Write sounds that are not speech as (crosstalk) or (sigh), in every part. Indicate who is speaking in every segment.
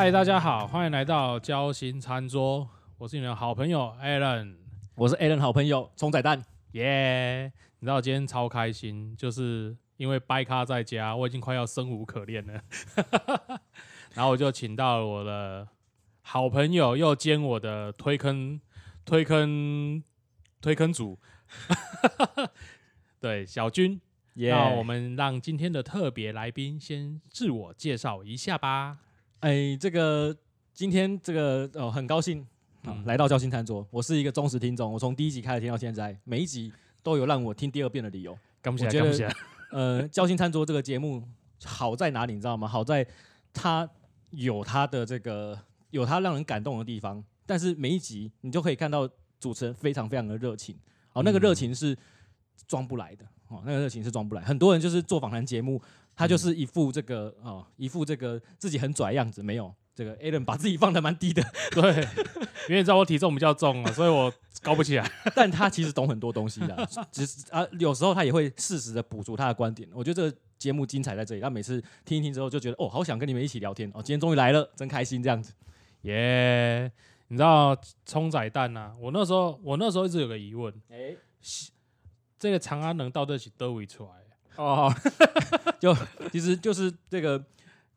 Speaker 1: 嗨，大家好，欢迎来到交心餐桌，我是你的好朋友 Alan，
Speaker 2: 我是 Alan 好朋友葱仔蛋，
Speaker 1: 耶！你知道今天超开心，就是因为掰咖在家，我已经快要生无可恋了，(laughs) 然后我就请到了我的好朋友，又兼我的推坑推坑推坑组，(laughs) 对小军。
Speaker 2: 耶
Speaker 1: 那我们让今天的特别来宾先自我介绍一下吧。
Speaker 2: 哎，这个今天这个哦，很高兴啊、
Speaker 1: 嗯
Speaker 2: 来到交心餐桌。我是一个忠实听众，我从第一集开始听到现在，每一集都有让我听第二遍的理由。
Speaker 1: 感谢，
Speaker 2: 我觉得
Speaker 1: 感谢。
Speaker 2: 呃，交心餐桌这个节目好在哪里，你知道吗？好在它有它的这个有它让人感动的地方，但是每一集你就可以看到主持人非常非常的热情，哦，那个热情是装不来的，哦，那个热情是装不来。很多人就是做访谈节目，他就是一副这个哦，一副这个自己很拽的样子，没有。这个 Alan 把自己放的蛮低的，(laughs)
Speaker 1: 对，因为你知道我体重比较重啊，所以我高不起来。(laughs)
Speaker 2: 但他其实懂很多东西的，只是啊，有时候他也会适时的补足他的观点。我觉得这个节目精彩在这里，他每次听一听之后就觉得哦，好想跟你们一起聊天哦，今天终于来了，真开心这样子。
Speaker 1: 耶、你知道葱仔蛋呐、我那时候我那时候一直有个疑问，
Speaker 2: 哎、
Speaker 1: 这个长安能到这起都围出来的？
Speaker 2: 哦，(laughs) 就其实就是这个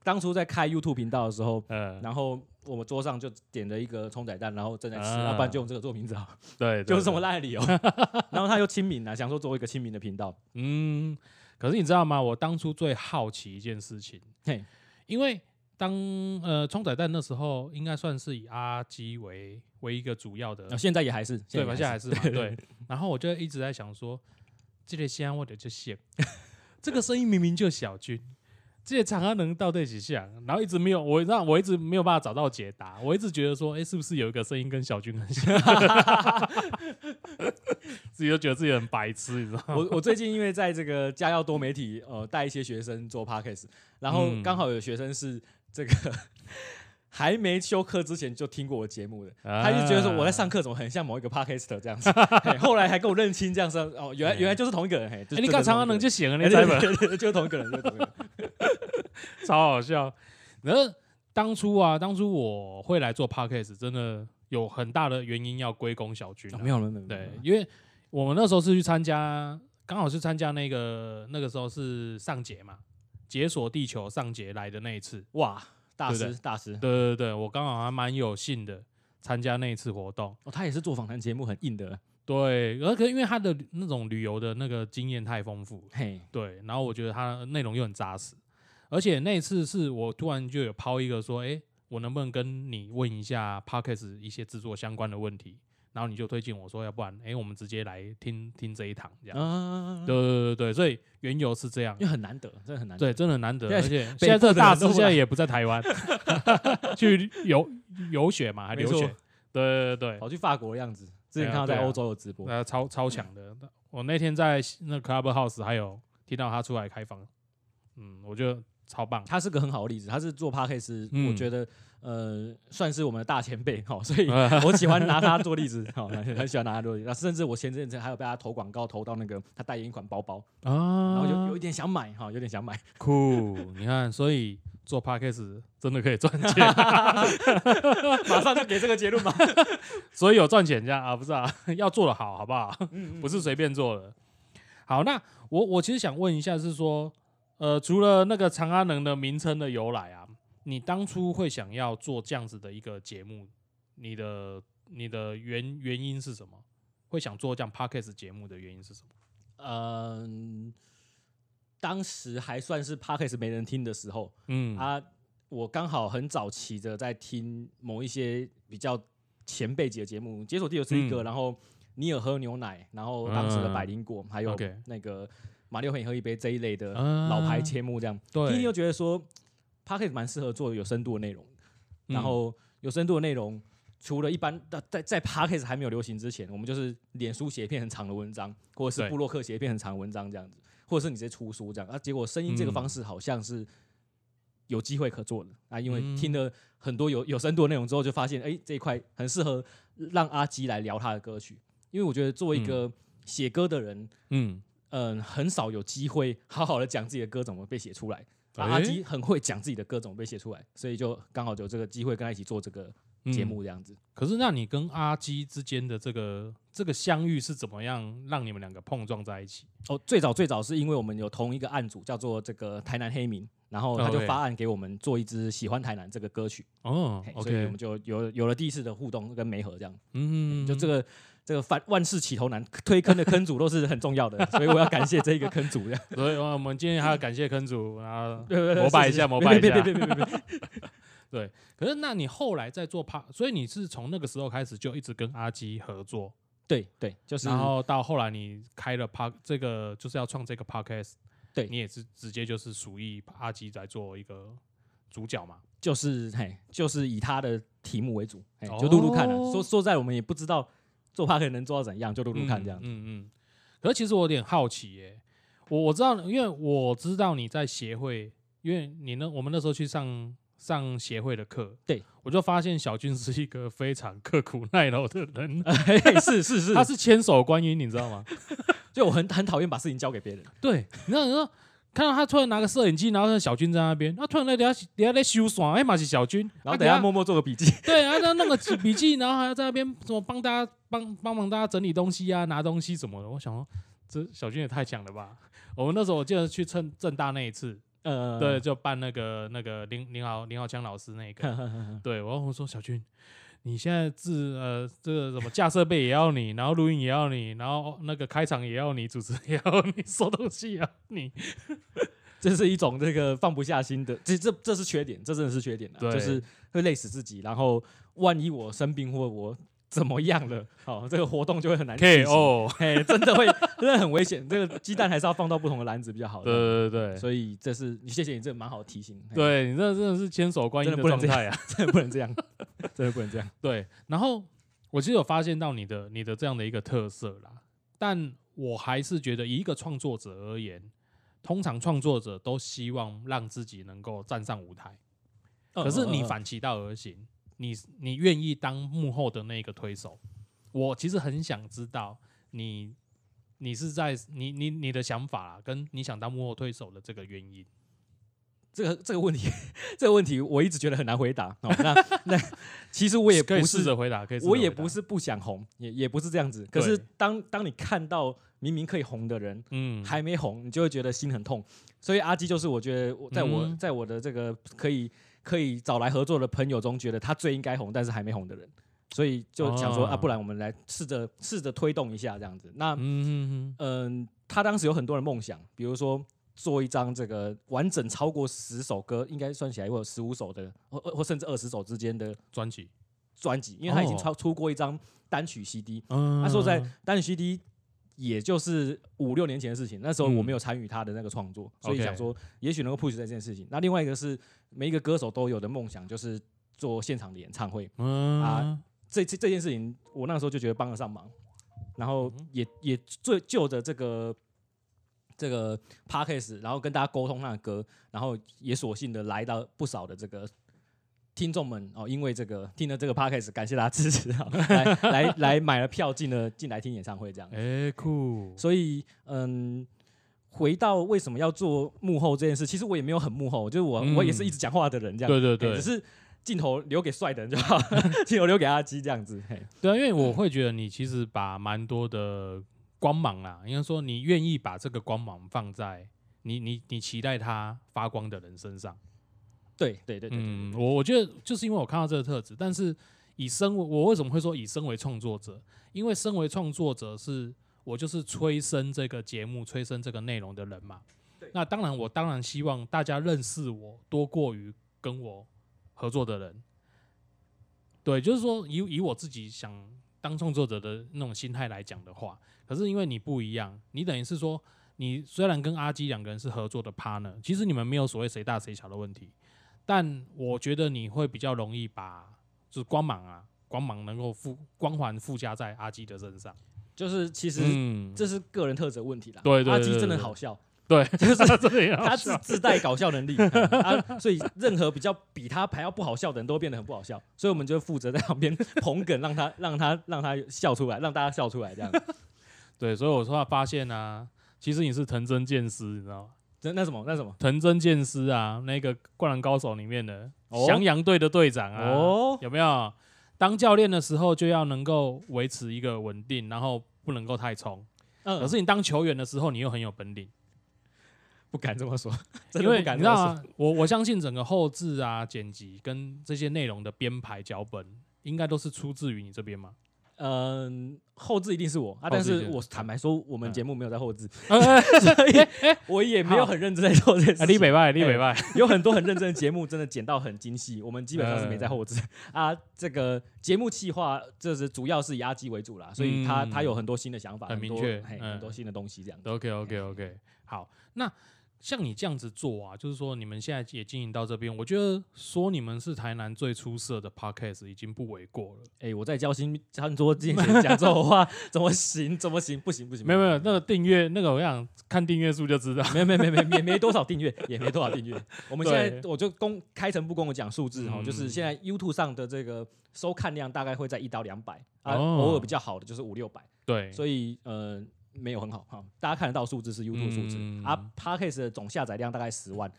Speaker 2: 当初在开 YouTube 频道的时候，
Speaker 1: 嗯，
Speaker 2: 然后我们桌上就点了一个葱仔蛋，然后正在吃，
Speaker 1: 啊
Speaker 2: 要、不然就用这个做名字好，
Speaker 1: 对，(laughs)
Speaker 2: 就是这么
Speaker 1: 么
Speaker 2: 烂的理由。(laughs) 然后他又亲民啊，想说做一个亲民的频道，
Speaker 1: 嗯。可是你知道吗？我当初最好奇一件事情，
Speaker 2: 嘿，
Speaker 1: 因为当呃葱仔蛋那时候应该算是以阿基为为一个主要的
Speaker 2: 啊，现在也还是，
Speaker 1: 对吧？现在还
Speaker 2: 还
Speaker 1: 是嘛，对。然后我就一直在想说，这个先我的就像，这个声音明明就小军，这些长安能到底几像？然后一直没有，我让我一直没有办法找到解答。我一直觉得说，哎、是不是有一个声音跟小军很像？(laughs) 自己都觉得自己很白痴，你知道吗？
Speaker 2: 我我最近因为在这个家耀多媒体呃带一些学生做 podcast，然后
Speaker 1: 嗯
Speaker 2: 刚好有学生是这个还没休课之前就听过我节目的，他就觉得说我在上课怎么很像某一个 podcaster 这样子，(laughs) 嘿后来还跟我认清这样子哦，原来原来就是同一个人，嘿，
Speaker 1: 你看长安能就写了，你知道吗？
Speaker 2: 对对对，就是同一个人，就是同一个人。(laughs)
Speaker 1: 超好笑。然后当初啊，当初我会来做 podcast，真的有很大的原因要归功小军、啊
Speaker 2: 没有了，没有
Speaker 1: 对，因为我们那时候是去参加，刚好是参加那个那个时候是上节嘛，解锁地球上节来的那一次。
Speaker 2: 哇，大
Speaker 1: 对对？
Speaker 2: 师大师。
Speaker 1: 对对对，我刚好还蛮有幸的参加那一次活动。
Speaker 2: 哦，他也是做访谈节目很硬的，
Speaker 1: 对，而可因为他的那种旅游的那个经验太丰富了，
Speaker 2: 嘿，
Speaker 1: 对，然后我觉得他内容又很扎实，而且那一次是我突然就有抛一个说，哎，我能不能跟你问一下 podcast 一些制作相关的问题？然后你就推荐我说，要不然，哎，我们直接来听听这一堂这样。
Speaker 2: 啊，
Speaker 1: 对对对对，所以缘由是这样。
Speaker 2: 因，为很难得，真的很难得。
Speaker 1: 对，真的很难得，而且现在这个大师现在也不在台湾，(laughs) 去游游学嘛，还留学，对对对
Speaker 2: 跑去法国的样子，之前看到在欧洲有直播。
Speaker 1: 对，，呃，超超强的。我那天在那 Clubhouse 还有听到他出来开房，嗯，我觉得超棒。
Speaker 2: 他是个很好的例子，他是做 podcast，、
Speaker 1: 嗯。
Speaker 2: 我觉得呃算是我们的大前辈哈，所以 (laughs) 我喜欢拿他做例子，好，很喜欢拿他做例子。那甚至我前阵子还有被他投广告投到那个他代言一款包包，
Speaker 1: 啊，
Speaker 2: 然后有有一点想买哈，有点想买，
Speaker 1: 酷，你看，所以做 podcast 真的可以赚钱，(laughs)
Speaker 2: 马上就给这个结论嘛。(laughs)
Speaker 1: 所以有赚钱这样啊，不是啊，要做的好，好不好？
Speaker 2: 嗯
Speaker 1: 不是随便做的。好，那我我其实想问一下，是说，呃，除了那个长安能的名称的由来啊，你当初会想要做这样子的一个节目，你的你的原原因是什么？会想做这样 podcast 节目的原因是什么？
Speaker 2: 嗯、当时还算是 podcast 没人听的时候
Speaker 1: 嗯。
Speaker 2: 啊，我刚好很早期的在听某一些比较前辈级的节目，《解锁地球》是一个，
Speaker 1: 嗯。
Speaker 2: 然后尼尔喝牛奶，然后当时的百灵果，还有那个马六和你喝一杯这一类的
Speaker 1: 啊。
Speaker 2: 老牌节目，这样、
Speaker 1: 对。
Speaker 2: 又觉得说 podcast 蛮适合做有深度的内容，
Speaker 1: 嗯。
Speaker 2: 然后有深度的内容。除了一般的在在 podcast 还没有流行之前，我们就是脸书写一篇很长的文章，或者是布洛克写一篇很长的文章这样子，或者是你直接出书这样啊。结果声音这个
Speaker 1: 嗯
Speaker 2: 方式好像是有机会可做的啊，因为
Speaker 1: 嗯。
Speaker 2: 听了很多有有深度的内容之后，就发现哎、这一块很适合让阿基来聊他的歌曲，因为我觉得作为一个写歌的人，
Speaker 1: 嗯。
Speaker 2: 嗯，很少有机会好好的讲自己的歌怎么被写出来啊阿基很会讲自己的歌怎么被写出来，所以就刚好有这个机会跟他一起做这个节
Speaker 1: 嗯
Speaker 2: 目这样子。
Speaker 1: 可是，那你跟阿基之间的这个这个相遇是怎么样让你们两个碰撞在一起？
Speaker 2: 哦，最早最早是因为我们有同一个案组叫做这个台南黑民，然后他就发案给我们做一支喜欢台南这个歌曲，
Speaker 1: 哦
Speaker 2: 嘿所以我们就有有了第一次的互动跟媒合这样。
Speaker 1: 嗯，
Speaker 2: 就这个这个万万事起头难，推坑的坑主都是很重要的，所以我要感谢这一个坑主。
Speaker 1: 所以呃我们今天还要感谢坑主，然后
Speaker 2: 对对对
Speaker 1: 膜拜一下膜拜一下
Speaker 2: 别别别别别别 (laughs) 别，
Speaker 1: 可是那你后来在做趴所以你是从那个时候开始就一直跟阿基合作，
Speaker 2: 对对，就是
Speaker 1: 然后到后来你开了 p 这个就是要创这个 podcast，
Speaker 2: 对
Speaker 1: 你也是直接就是属于阿基在做一个主角嘛？
Speaker 2: 就是嘿，就是以他的题目为主，嘿，就录录看了。
Speaker 1: 哦
Speaker 2: 说说在我们也不知道做 p 可能做到怎样，就录录看这样。
Speaker 1: 嗯嗯嗯。可是其实我有点好奇耶、我我知道，因为我知道你在协会，因为你呢，我们那时候去上上协会的课，
Speaker 2: 对
Speaker 1: 我就发现小军是一个非常刻苦耐劳的人，
Speaker 2: 嘿 (laughs) 嘿是是是，
Speaker 1: 他是千手观音，你知道吗？(laughs)
Speaker 2: 就我很很讨厌把事情交给别人。
Speaker 1: 对，你知道，你知道，看到他突然拿个摄影机，然后那小军在那边，他突然在底下底下在修伞，哎，嘛是小军，啊
Speaker 2: 然后等下默默做个笔记，(laughs)
Speaker 1: 对啊，那那个笔记，然后还要在那边什么帮大家帮帮忙大家整理东西啊，拿东西什么的。我想说，这小军也太强了吧！我们那时候我记得去趁正大那一次，
Speaker 2: 呃，
Speaker 1: 对，就办那个那个林林豪林豪强老师那个，(laughs) 对，然后我说小军，你现在自呃这个什么架设备也要你，然后录音也要你，然后那个开场也要你，主持也要你，(laughs) 收东西也要你，(laughs)
Speaker 2: 这是一种这个放不下心的，这这这是缺点，这真的是缺点啊，就是会累死自己。然后万一我生病或我怎么样了，好，这个活动就会很难
Speaker 1: KO，(laughs)
Speaker 2: 嘿，真的会真的很危险。这个鸡蛋还是要放到不同的篮子比较好。
Speaker 1: 对对对对。
Speaker 2: 所以这是你谢谢你，这个蛮好的提醒。嘿，
Speaker 1: 对你这真的是千手观音的状态啊！(laughs)
Speaker 2: 真的不能这样，(laughs) 真的不能这样。
Speaker 1: 对，然后我其实有发现到你的你的这样的一个特色啦，但我还是觉得以一个创作者而言，通常创作者都希望让自己能够站上舞台，可是你反其道而行，你你愿意当幕后的那个推手。我其实很想知道你你是在你你你的想法啦，跟你想当幕后推手的这个原因。
Speaker 2: 这个这个问题，(laughs) 这个问题我一直觉得很难回答。哦，那那其实我也不是
Speaker 1: 试着回答，可以
Speaker 2: 我也不是不想红，也也不是这样子。可是当当你看到明明可以红的人
Speaker 1: 嗯
Speaker 2: 还没红，你就会觉得心很痛。所以阿基就是我觉得在我、
Speaker 1: 嗯
Speaker 2: 在我的这个可以可以找来合作的朋友中，觉得他最应该红，但是还没红的人。所以就想说、
Speaker 1: 哦
Speaker 2: 啊，不然我们来试着试着推动一下这样子。那
Speaker 1: 嗯嗯
Speaker 2: 他当时有很多的梦想，比如说做一张这个完整超过十首歌，应该算起来会有十五首的，或或或甚至二十首之间的
Speaker 1: 专辑，
Speaker 2: 专辑，因为他已经
Speaker 1: 哦
Speaker 2: 超出过一张单曲 CD。
Speaker 1: 嗯
Speaker 2: 他说在单曲 CD 也就是五六年前的事情，那时候我
Speaker 1: 嗯
Speaker 2: 没有参与他的那个创作，所以想说也许能够 push 在这件事情。那另外一个是每一个歌手都有的梦想，就是做现场的演唱会。
Speaker 1: 嗯
Speaker 2: 啊这这这件事情，我那个时候就觉得帮得上忙，然后
Speaker 1: 嗯
Speaker 2: 也也最就着这个这个 podcast，然后跟大家沟通那个歌，然后也索性的来到不少的这个听众们哦，因为这个听了这个 podcast，感谢大家支持啊，(laughs) 来来来买了票进了进来听演唱会这样，
Speaker 1: 哎酷，
Speaker 2: 所以嗯。回到为什么要做幕后这件事，其实我也没有很幕后，就是我、
Speaker 1: 嗯
Speaker 2: 我也是一直讲话的人这样，
Speaker 1: 对对对
Speaker 2: 只是镜头留给帅的人就好，(laughs) 镜头留给阿基这样子。嘿
Speaker 1: 对啊，因为我会觉得你其实把蛮多的光芒啊，应该说你愿意把这个光芒放在你你你期待它发光的人身上。
Speaker 2: 对对对对，
Speaker 1: 嗯，我我觉得就是因为我看到这个特质，但是以身为我为什么会说以身为创作者？因为身为创作者是我就是催生这个节目、催生这个内容的人嘛。那当然，我当然希望大家认识我多过于跟我合作的人。对，就是说以以我自己想当创作者的那种心态来讲的话，可是因为你不一样，你等于是说，你虽然跟阿基两个人是合作的 partner，其实你们没有所谓谁大谁小的问题，但我觉得你会比较容易把就是光芒啊，光芒能够附光环附加在阿基的身上。
Speaker 2: 就是其实
Speaker 1: 嗯，
Speaker 2: 这是个人特质的问题啦。
Speaker 1: 对对
Speaker 2: 阿基
Speaker 1: 对对 (laughs)
Speaker 2: 真的好笑，(laughs)
Speaker 1: 对，就是他
Speaker 2: 自自带搞笑能力 (laughs) 啊，所以任何比较比他还要不好笑的人都会变得很不好笑，所以我们就负责在旁边捧梗，让他让他让他笑出来，让大家笑出来这样。
Speaker 1: 对，所以我说发现啊，其实你是藤真剑师，你知道吗？
Speaker 2: 这那什么那什么
Speaker 1: 藤真剑师啊，那个《灌篮高手》里面的
Speaker 2: 哦
Speaker 1: 翔阳队的队长啊，
Speaker 2: 哦，
Speaker 1: 有没有？当教练的时候就要能够维持一个稳定，然后不能够太冲。
Speaker 2: 嗯，
Speaker 1: 可是你当球员的时候，你又很有本领，
Speaker 2: 不敢这么说，(laughs) 真
Speaker 1: 因为
Speaker 2: 的不敢这么说。
Speaker 1: 你知道吗？我我相信整个后置啊、剪辑跟这些内容的编排脚本，应该都是出自于你这边嘛。
Speaker 2: 嗯，后置一定是我啊，但是我坦白说，我们
Speaker 1: 嗯。
Speaker 2: 节目没有在后置，(laughs)
Speaker 1: 呃，
Speaker 2: 所以我也没有很认真在做这件事。
Speaker 1: 立北拜，立北拜，
Speaker 2: 有很多很认真的节目，真的剪到很精细，我们基本上是没在后置 (laughs) 啊。这个节目企划，这是主要是以阿基为主啦，所以他
Speaker 1: 嗯。
Speaker 2: 他有很多新的想法，
Speaker 1: 很明
Speaker 2: 多
Speaker 1: 确
Speaker 2: 很多新的东西这样子。
Speaker 1: OK OK OK，好，那像你这样子做啊，就是说你们现在也经营到这边，我觉得说你们是台南最出色的 Podcast 已经不为过了。
Speaker 2: 哎，我在交心餐桌之前讲这种话，怎么行？怎么行？不行不行，
Speaker 1: 没有没有，那个订阅那个我想看订阅数就知道。
Speaker 2: 没有没有没有没也 (laughs) 没多少订阅，也没多少订阅。我们现在我就公开诚布公的讲数字哈，
Speaker 1: 嗯
Speaker 2: 就是现在 YouTube 上的这个收看量大概会在一到两百啊，
Speaker 1: 哦
Speaker 2: 偶尔比较好的就是五六百，
Speaker 1: 对，
Speaker 2: 所以呃没有很好哈。大家看得到数字是 YouTube 数字
Speaker 1: 嗯
Speaker 2: 啊，Podcast 的总下载量大概十万，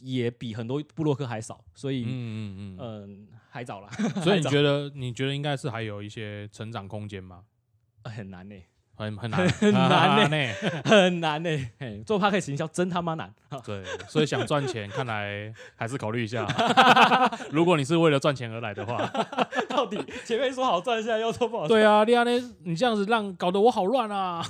Speaker 2: 也比很多部落客还少，所以
Speaker 1: 嗯嗯嗯
Speaker 2: 嗯还早啦，
Speaker 1: 嗯，所以你觉得你觉得应该是还有一些成长空间吗？
Speaker 2: 很难呢，
Speaker 1: 很很难
Speaker 2: 很难
Speaker 1: 呢。
Speaker 2: 很难 (laughs) 呢。(laughs) 嘿，做 Podcast 行销真他妈难。
Speaker 1: 对，所以想赚钱，(laughs) 看来还是考虑一下。如果你是为了赚钱而来的话，
Speaker 2: 到底前面说好赚，现在又说不好赚。
Speaker 1: 对啊，利亚呢，你这样子让搞得我好乱啊。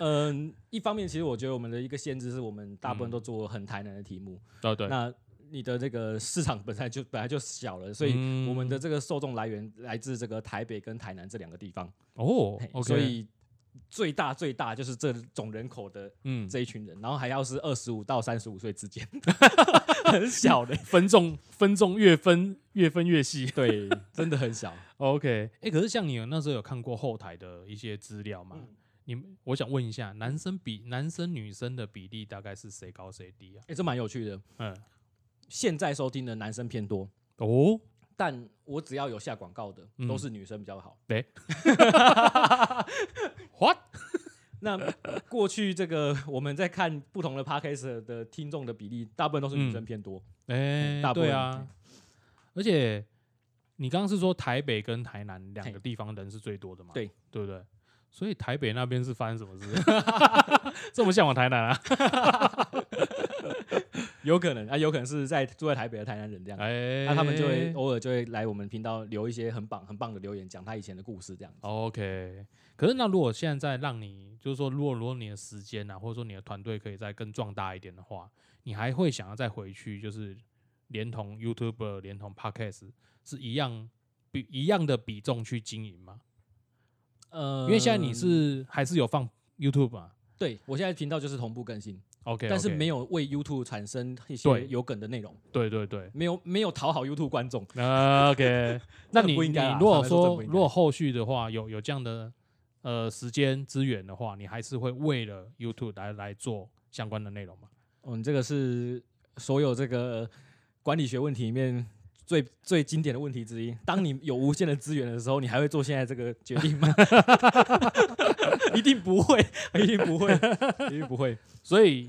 Speaker 2: 嗯，一方面其实我觉得我们的一个限制是我们大部分都做很台南的题目，
Speaker 1: 对对，
Speaker 2: 那你的这个市场本来就本来就小了，所以
Speaker 1: 嗯
Speaker 2: 我们的这个受众来源来自这个台北跟台南这两个地方，
Speaker 1: 哦
Speaker 2: 嘿
Speaker 1: ，OK，
Speaker 2: 所以最大最大就是这总人口的
Speaker 1: 嗯，
Speaker 2: 这一群人，然后还要是二十五到三十五岁之间，(laughs) 很小的，
Speaker 1: 分众分众越分越分越细。(laughs)
Speaker 2: 对，真的很小。
Speaker 1: OK，哎、可是像你有那时候有看过后台的一些资料吗？
Speaker 2: 嗯
Speaker 1: 你们我想问一下，男生比男生女生的比例大概是谁高谁低啊？
Speaker 2: 哎、这蛮有趣的。
Speaker 1: 嗯，
Speaker 2: 现在收听的男生偏多，
Speaker 1: 哦，
Speaker 2: 但我只要有下广告的，
Speaker 1: 嗯
Speaker 2: 都是女生比较好。
Speaker 1: 对 (laughs) What？
Speaker 2: 那过去这个我们在看不同的 podcast 的听众的比例，大部分都是女生偏多。
Speaker 1: 哎、
Speaker 2: 大部分
Speaker 1: 对啊，而且你刚刚是说台北跟台南两个地方人是最多的嘛？
Speaker 2: 对，
Speaker 1: 对不对？所以台北那边是发生什么事？(laughs) 这么向往台南啊？(laughs)
Speaker 2: 有可能啊，有可能是在住在台北的台南人这样。
Speaker 1: 哎、
Speaker 2: 那他们就会偶尔就会来我们频道留一些很棒很棒的留言，讲他以前的故事这样子。
Speaker 1: OK，可是那如果现在让你，就是说，如果如果你的时间啊，或者说你的团队可以再更壮大一点的话，你还会想要再回去，就是连同 YouTube、连同 Podcast 是一样比一样的比重去经营吗？
Speaker 2: 呃
Speaker 1: 因为现在你是还是有放 YouTube 嘛
Speaker 2: 对我现在频道就是同步更新
Speaker 1: ？OK，,
Speaker 2: 但是没
Speaker 1: 有，
Speaker 2: 为 YouTube 产生一
Speaker 1: 对
Speaker 2: 些有梗的内容，
Speaker 1: 对对对。
Speaker 2: 没有没有讨好 YouTube 观众。
Speaker 1: 呃 OK，(laughs) 那你你
Speaker 2: 不应该啦
Speaker 1: 如果
Speaker 2: 坦白说这
Speaker 1: 说
Speaker 2: 应该
Speaker 1: 如果后续的话有有这样的呃时间资源的话，你还是会为了 YouTube 来来做相关的内容吗？
Speaker 2: 哦，你这个是所有这个管理学问题里面最最经典的问题之一。当你有无限的资源的时候，你还会做现在这个决定吗？(laughs) 一定不会，(laughs) 一定不会，一定不会。
Speaker 1: 所以，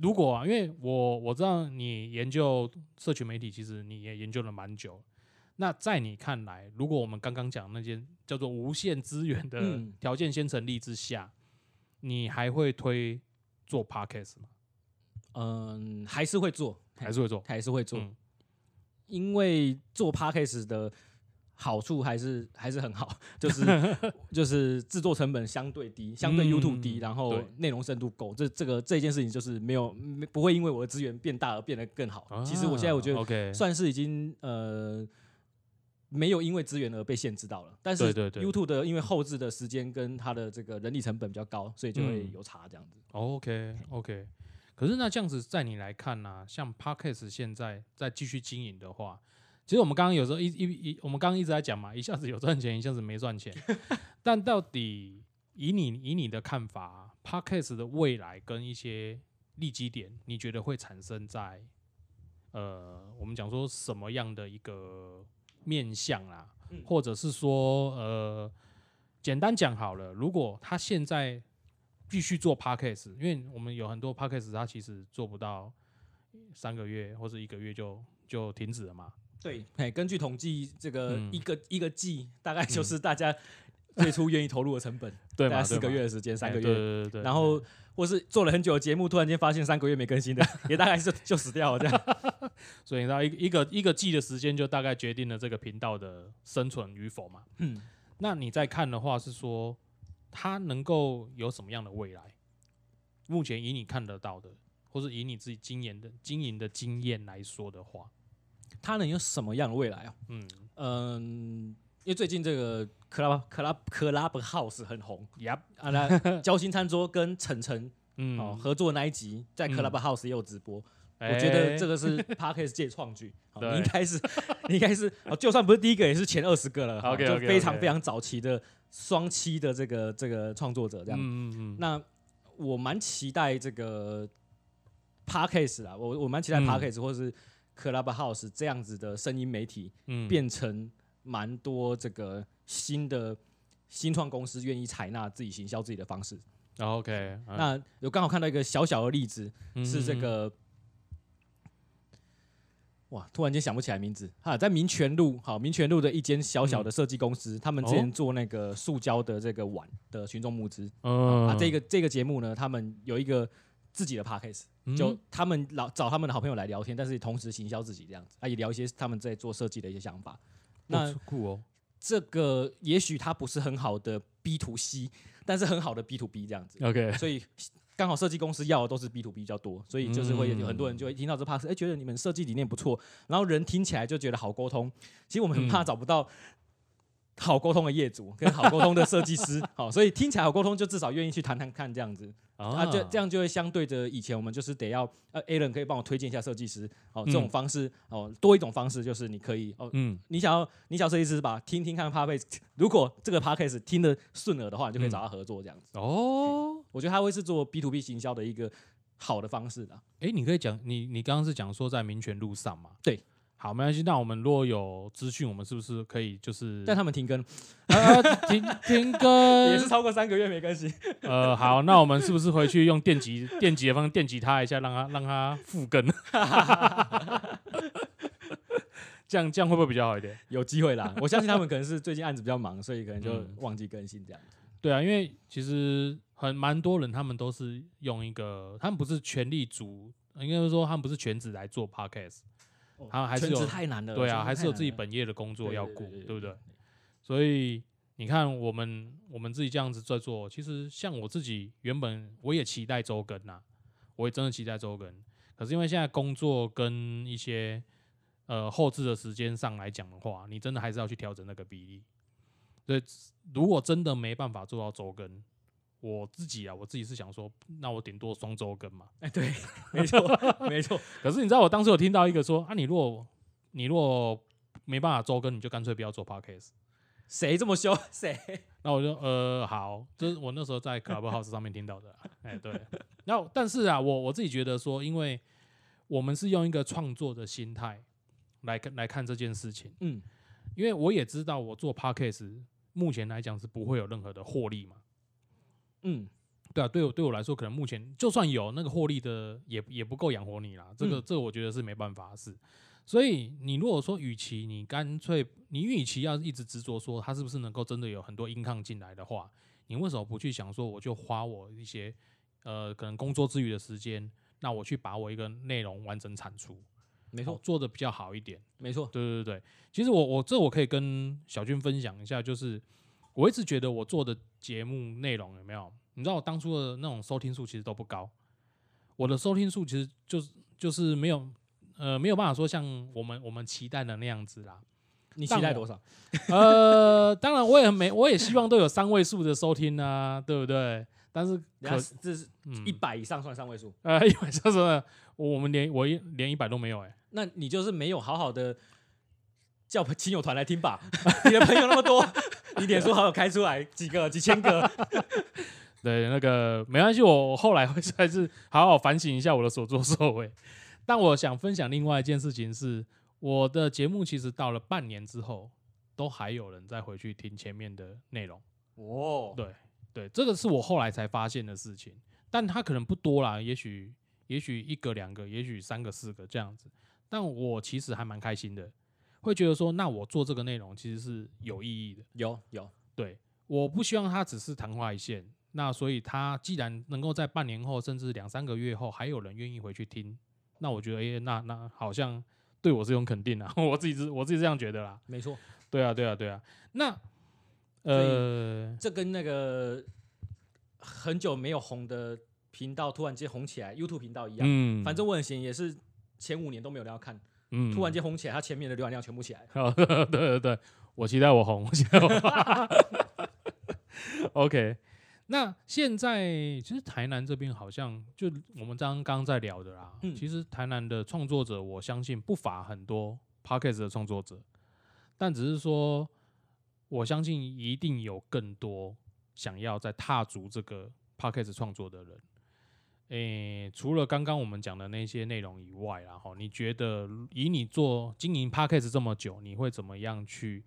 Speaker 1: 如果啊，因为我我知道你研究社群媒体，其实你也研究了蛮久。那在你看来，如果我们刚刚讲那件叫做无限资源的
Speaker 2: 嗯
Speaker 1: 条件先成立之下，你还会推做 podcast 吗？
Speaker 2: 嗯，还是会做，
Speaker 1: 还是会做？
Speaker 2: 还是会做，
Speaker 1: 嗯
Speaker 2: 因为做 podcast 的好处还是还是很好，就是 (laughs) 就是制作成本相对低，相对
Speaker 1: 嗯
Speaker 2: YouTube 低，然后
Speaker 1: 对。
Speaker 2: 内容深度够。这这个这件事情就是没有没不会因为我的资源变大而变得更好。其实我现在我觉得算是已经呃没有因为资源而被限制到了，但是
Speaker 1: 对对对。
Speaker 2: YouTube 的因为后置的时间跟它的这个人力成本比较高，所以就会
Speaker 1: 嗯。
Speaker 2: 有差这样子。
Speaker 1: OK OK，可是那这样子在你来看呢、像 Podcast 现在在继续经营的话，其实我们刚刚有时候一一一，我们刚刚一直在讲嘛，(laughs) 一下子有赚钱，一下子没赚钱，(laughs) 但到底以你以你的看法，Podcast 的未来跟一些利基点，你觉得会产生在呃，我们讲说什么样的一个面向啦，
Speaker 2: 嗯
Speaker 1: 或者是说呃，简单讲好了，如果他现在必须做 podcast，因为我们有很多 podcast 他其实做不到三个月或者一个月就就停止了嘛。
Speaker 2: 对，哎，根据统计，这个
Speaker 1: 嗯
Speaker 2: 一个、一个季大概就是大家最初愿意投入的成本，(laughs)
Speaker 1: 对嘛？
Speaker 2: 大概四个月的时间，三个
Speaker 1: 哎
Speaker 2: 月，
Speaker 1: 对对对对，
Speaker 2: 然后或是做了很久的节目，突然间发现三个月没更新的，(laughs) 也大概是就死掉了这样。(laughs)
Speaker 1: 所以你知道一个一个一个季的时间就大概决定了这个频道的生存与否嘛。
Speaker 2: 嗯，
Speaker 1: 那你在看的话是说，它能够有什么样的未来？目前以你看得到的，或是以你自己经验的经营的经验来说的话，
Speaker 2: 它能有什么样的未来啊？
Speaker 1: 嗯。
Speaker 2: 嗯，因为最近这个 Club Club Club House 很红
Speaker 1: ，Yep，
Speaker 2: 啊，那 (laughs) 交心餐桌跟晨晨
Speaker 1: 嗯，
Speaker 2: 哦合作那一集在
Speaker 1: 嗯。
Speaker 2: Club House 也有直播，
Speaker 1: 哎。
Speaker 2: 我觉得这个是 Parkes 界创举，(laughs) 你应该是 (laughs) 你应该是哦，就算不是第一个，也是前二十个了
Speaker 1: ，OK，
Speaker 2: 就
Speaker 1: OK，
Speaker 2: 非常非常早期的双栖的这个这个创作者这样。
Speaker 1: 嗯嗯嗯，
Speaker 2: 那我蛮期待这个 Parkes 啊，我我蛮期待
Speaker 1: 嗯。
Speaker 2: Parkes 或是 Club House 这样子的声音媒体
Speaker 1: 嗯。
Speaker 2: 变成蛮多这个新的新创公司愿意采纳自己行销自己的方式。
Speaker 1: OK，嗯
Speaker 2: 那有刚好看到一个小小的例子，是这
Speaker 1: 嗯
Speaker 2: 个，哇，突然间想不起来名字。哈，在民权路，好，民权路的一间小小的设计公司，他们之前
Speaker 1: 哦
Speaker 2: 做那个塑胶的这个碗的群众募资，
Speaker 1: 嗯。
Speaker 2: 啊，这个这个节目呢，他们有一个自己的 podcast，就
Speaker 1: 嗯
Speaker 2: 他们老找他们的好朋友来聊天，但是同时行销自己这样子，啊，也聊一些他们在做设计的一些想法。那
Speaker 1: 哦酷哦，
Speaker 2: 这个也许它不是很好的 B to C，但是很好的 B to B 这样子。
Speaker 1: OK，
Speaker 2: 所以刚好设计公司要的都是 B to B 比较多，所以就是会有
Speaker 1: 嗯
Speaker 2: 很多人就会听到这 pass，哎、觉得你们设计理念不错，然后人听起来就觉得好沟通。其实我们很怕
Speaker 1: 嗯
Speaker 2: 找不到好沟通的业主跟好沟通的设计师，(laughs) 好，所以听起来好沟通就至少愿意去谈谈看这样子啊，就这样就会相对着以前我们就是得要呃 a l a n 可以帮我推荐一下设计师，哦，这种
Speaker 1: 嗯
Speaker 2: 方式哦多一种方式就是你可以哦
Speaker 1: 嗯
Speaker 2: 你想要你想要设计师吧，听听看 p a r k a s 如果这个 p a r k a s 听得顺耳的话，你就可以找他合作这样子。
Speaker 1: 哦，
Speaker 2: 我觉得他会是做 B to B 行销的一个好的方式的。
Speaker 1: 哎，你可以讲你你刚刚是讲说在民权路上嘛？
Speaker 2: 对。
Speaker 1: 好，没关系。那我们如果有资讯，我们是不是可以就是
Speaker 2: 但他们停更
Speaker 1: 啊 (laughs) 停停更？(laughs)
Speaker 2: 也是超过三个月没更新。(laughs)
Speaker 1: 呃，好，那我们是不是回去用电击电击的方式电击他一下，让他让他复更？这样这样会不会比较好一点？
Speaker 2: 有机会啦，我相信他们可能是最近案子比较忙，所以可能就
Speaker 1: 嗯
Speaker 2: 忘记更新这样子。
Speaker 1: 对啊，因为其实很蛮多人，他们都是用一个，他们不是全力主，应该是说他们不是全职来做 podcast，他还是有
Speaker 2: 太难了。
Speaker 1: 对啊，还是有自己本业的工作要顾，
Speaker 2: 对
Speaker 1: 不对？所以你看，我们我们自己这样子在做，其实像我自己原本我也期待周更呐、我也真的期待周更，可是因为现在工作跟一些呃后置的时间上来讲的话，你真的还是要去调整那个比例。所以如果真的没办法做到周更，我自己啊，我自己是想说，那我顶多双周更嘛。
Speaker 2: 哎，对，(laughs) 没错，没错。
Speaker 1: 可是你知道，我当时有听到一个说啊，你如果你如果没办法周更，你就干脆不要做 podcast。
Speaker 2: 谁这么凶？谁？(laughs)
Speaker 1: 那我就呃好，这是我那时候在 Clubhouse 上面听到的啊。哎，对。然后但是啊，我我自己觉得说，因为我们是用一个创作的心态来看来看这件事情，
Speaker 2: 嗯，
Speaker 1: 因为我也知道我做 podcast 目前来讲是不会有任何的获利嘛。
Speaker 2: 嗯，
Speaker 1: 对啊，对我对我来说，可能目前就算有那个获利的，也也不够养活你啦。这个、
Speaker 2: 嗯
Speaker 1: 这个我觉得是没办法的事。所以你如果说，与其你干脆你与其要一直执着说它是不是能够真的有很多 income 进来的话，你为什么不去想说，我就花我一些呃可能工作之余的时间，那我去把我一个内容完整产出，
Speaker 2: 没错，
Speaker 1: 好做的比较好一点。
Speaker 2: 没错。
Speaker 1: 对对对，其实我我这我可以跟小军分享一下，就是我一直觉得我做的节目内容有没有？你知道我当初的那种收听数其实都不高，我的收听数其实就是就是没有呃没有办法说像我们我们期待的那样子啦。
Speaker 2: 你期待多少？(laughs)
Speaker 1: 呃，当然我也没我也希望都有三位数的收听啊，对不对？但是
Speaker 2: 这是
Speaker 1: 嗯
Speaker 2: 一百以上算三位数，
Speaker 1: 呃，一百说什么？我们连我一连一百都没有哎、
Speaker 2: 那你就是没有好好的叫亲友团来听吧？(laughs) 你的朋友那么多，你脸书好友开出来几个、几千个，(laughs)
Speaker 1: 对，那个没关系，我我后来会还是好好反省一下我的所作所为。但我想分享另外一件事情是，我的节目其实到了半年之后，都还有人再回去听前面的内容。
Speaker 2: 哦，
Speaker 1: 对，对，这个是我后来才发现的事情，但他可能不多啦，也许也许一个两个，也许三个四个这样子，但我其实还蛮开心的，会觉得说，那我做这个内容其实是有意义的。
Speaker 2: 有有，
Speaker 1: 对，我不希望它只是昙花一现。那所以它既然能够在半年后，甚至两三个月后，还有人愿意回去听，那我觉得，诶，那那好像对我是一种肯定啊，(laughs) 我自己是我自己这样觉得啦。
Speaker 2: 没错，
Speaker 1: 对啊，对啊，对啊。那呃，
Speaker 2: 这跟那个很久没有红的频道突然间红起来，YouTube 频道一样。
Speaker 1: 嗯，
Speaker 2: 反正我很闲，也是前五年都没有人要看，
Speaker 1: 嗯
Speaker 2: 突然间红起来，他前面的浏览量全部起来 (laughs)
Speaker 1: 对对对，我期待我红，我期待我红。(laughs) OK，那现在其实台南这边好像就我们刚刚在聊的啦，
Speaker 2: 嗯
Speaker 1: 其实台南的创作者，我相信不乏很多 Podcast 的创作者，但只是说，我相信一定有更多想要在踏足这个 Podcast 创作的人。诶、除了刚刚我们讲的那些内容以外然后，你觉得以你做经营 p a c k a g e 这么久，你会怎么样去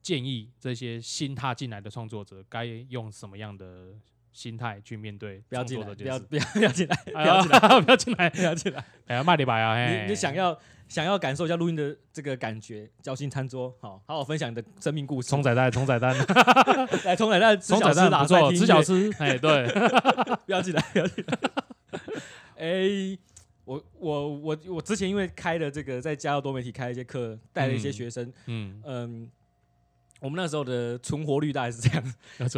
Speaker 1: 建议这些新踏进来的创作者该用什么样的心态去面对
Speaker 2: 不要进来，不要？不 (laughs) 要不要进来，不
Speaker 1: 哎
Speaker 2: 要进来，
Speaker 1: 不要进来！
Speaker 2: 不要进来。
Speaker 1: 哎呀，卖礼白啊！嘿
Speaker 2: 你你想要想要感受一下录音的这个感觉，交心餐桌，好好好分享你的生命故事。
Speaker 1: 冲仔蛋，冲仔蛋，(laughs)
Speaker 2: 来冲仔蛋，吃
Speaker 1: 仔蛋不错，吃小吃，(laughs) 哎，对，
Speaker 2: 不要进来，不要进来。哎、我我我我之前因为开了这个在加州多媒体开了一些课，带了一些
Speaker 1: 嗯
Speaker 2: 学生，
Speaker 1: 嗯，
Speaker 2: 嗯，我们那时候的存活率大概是这样，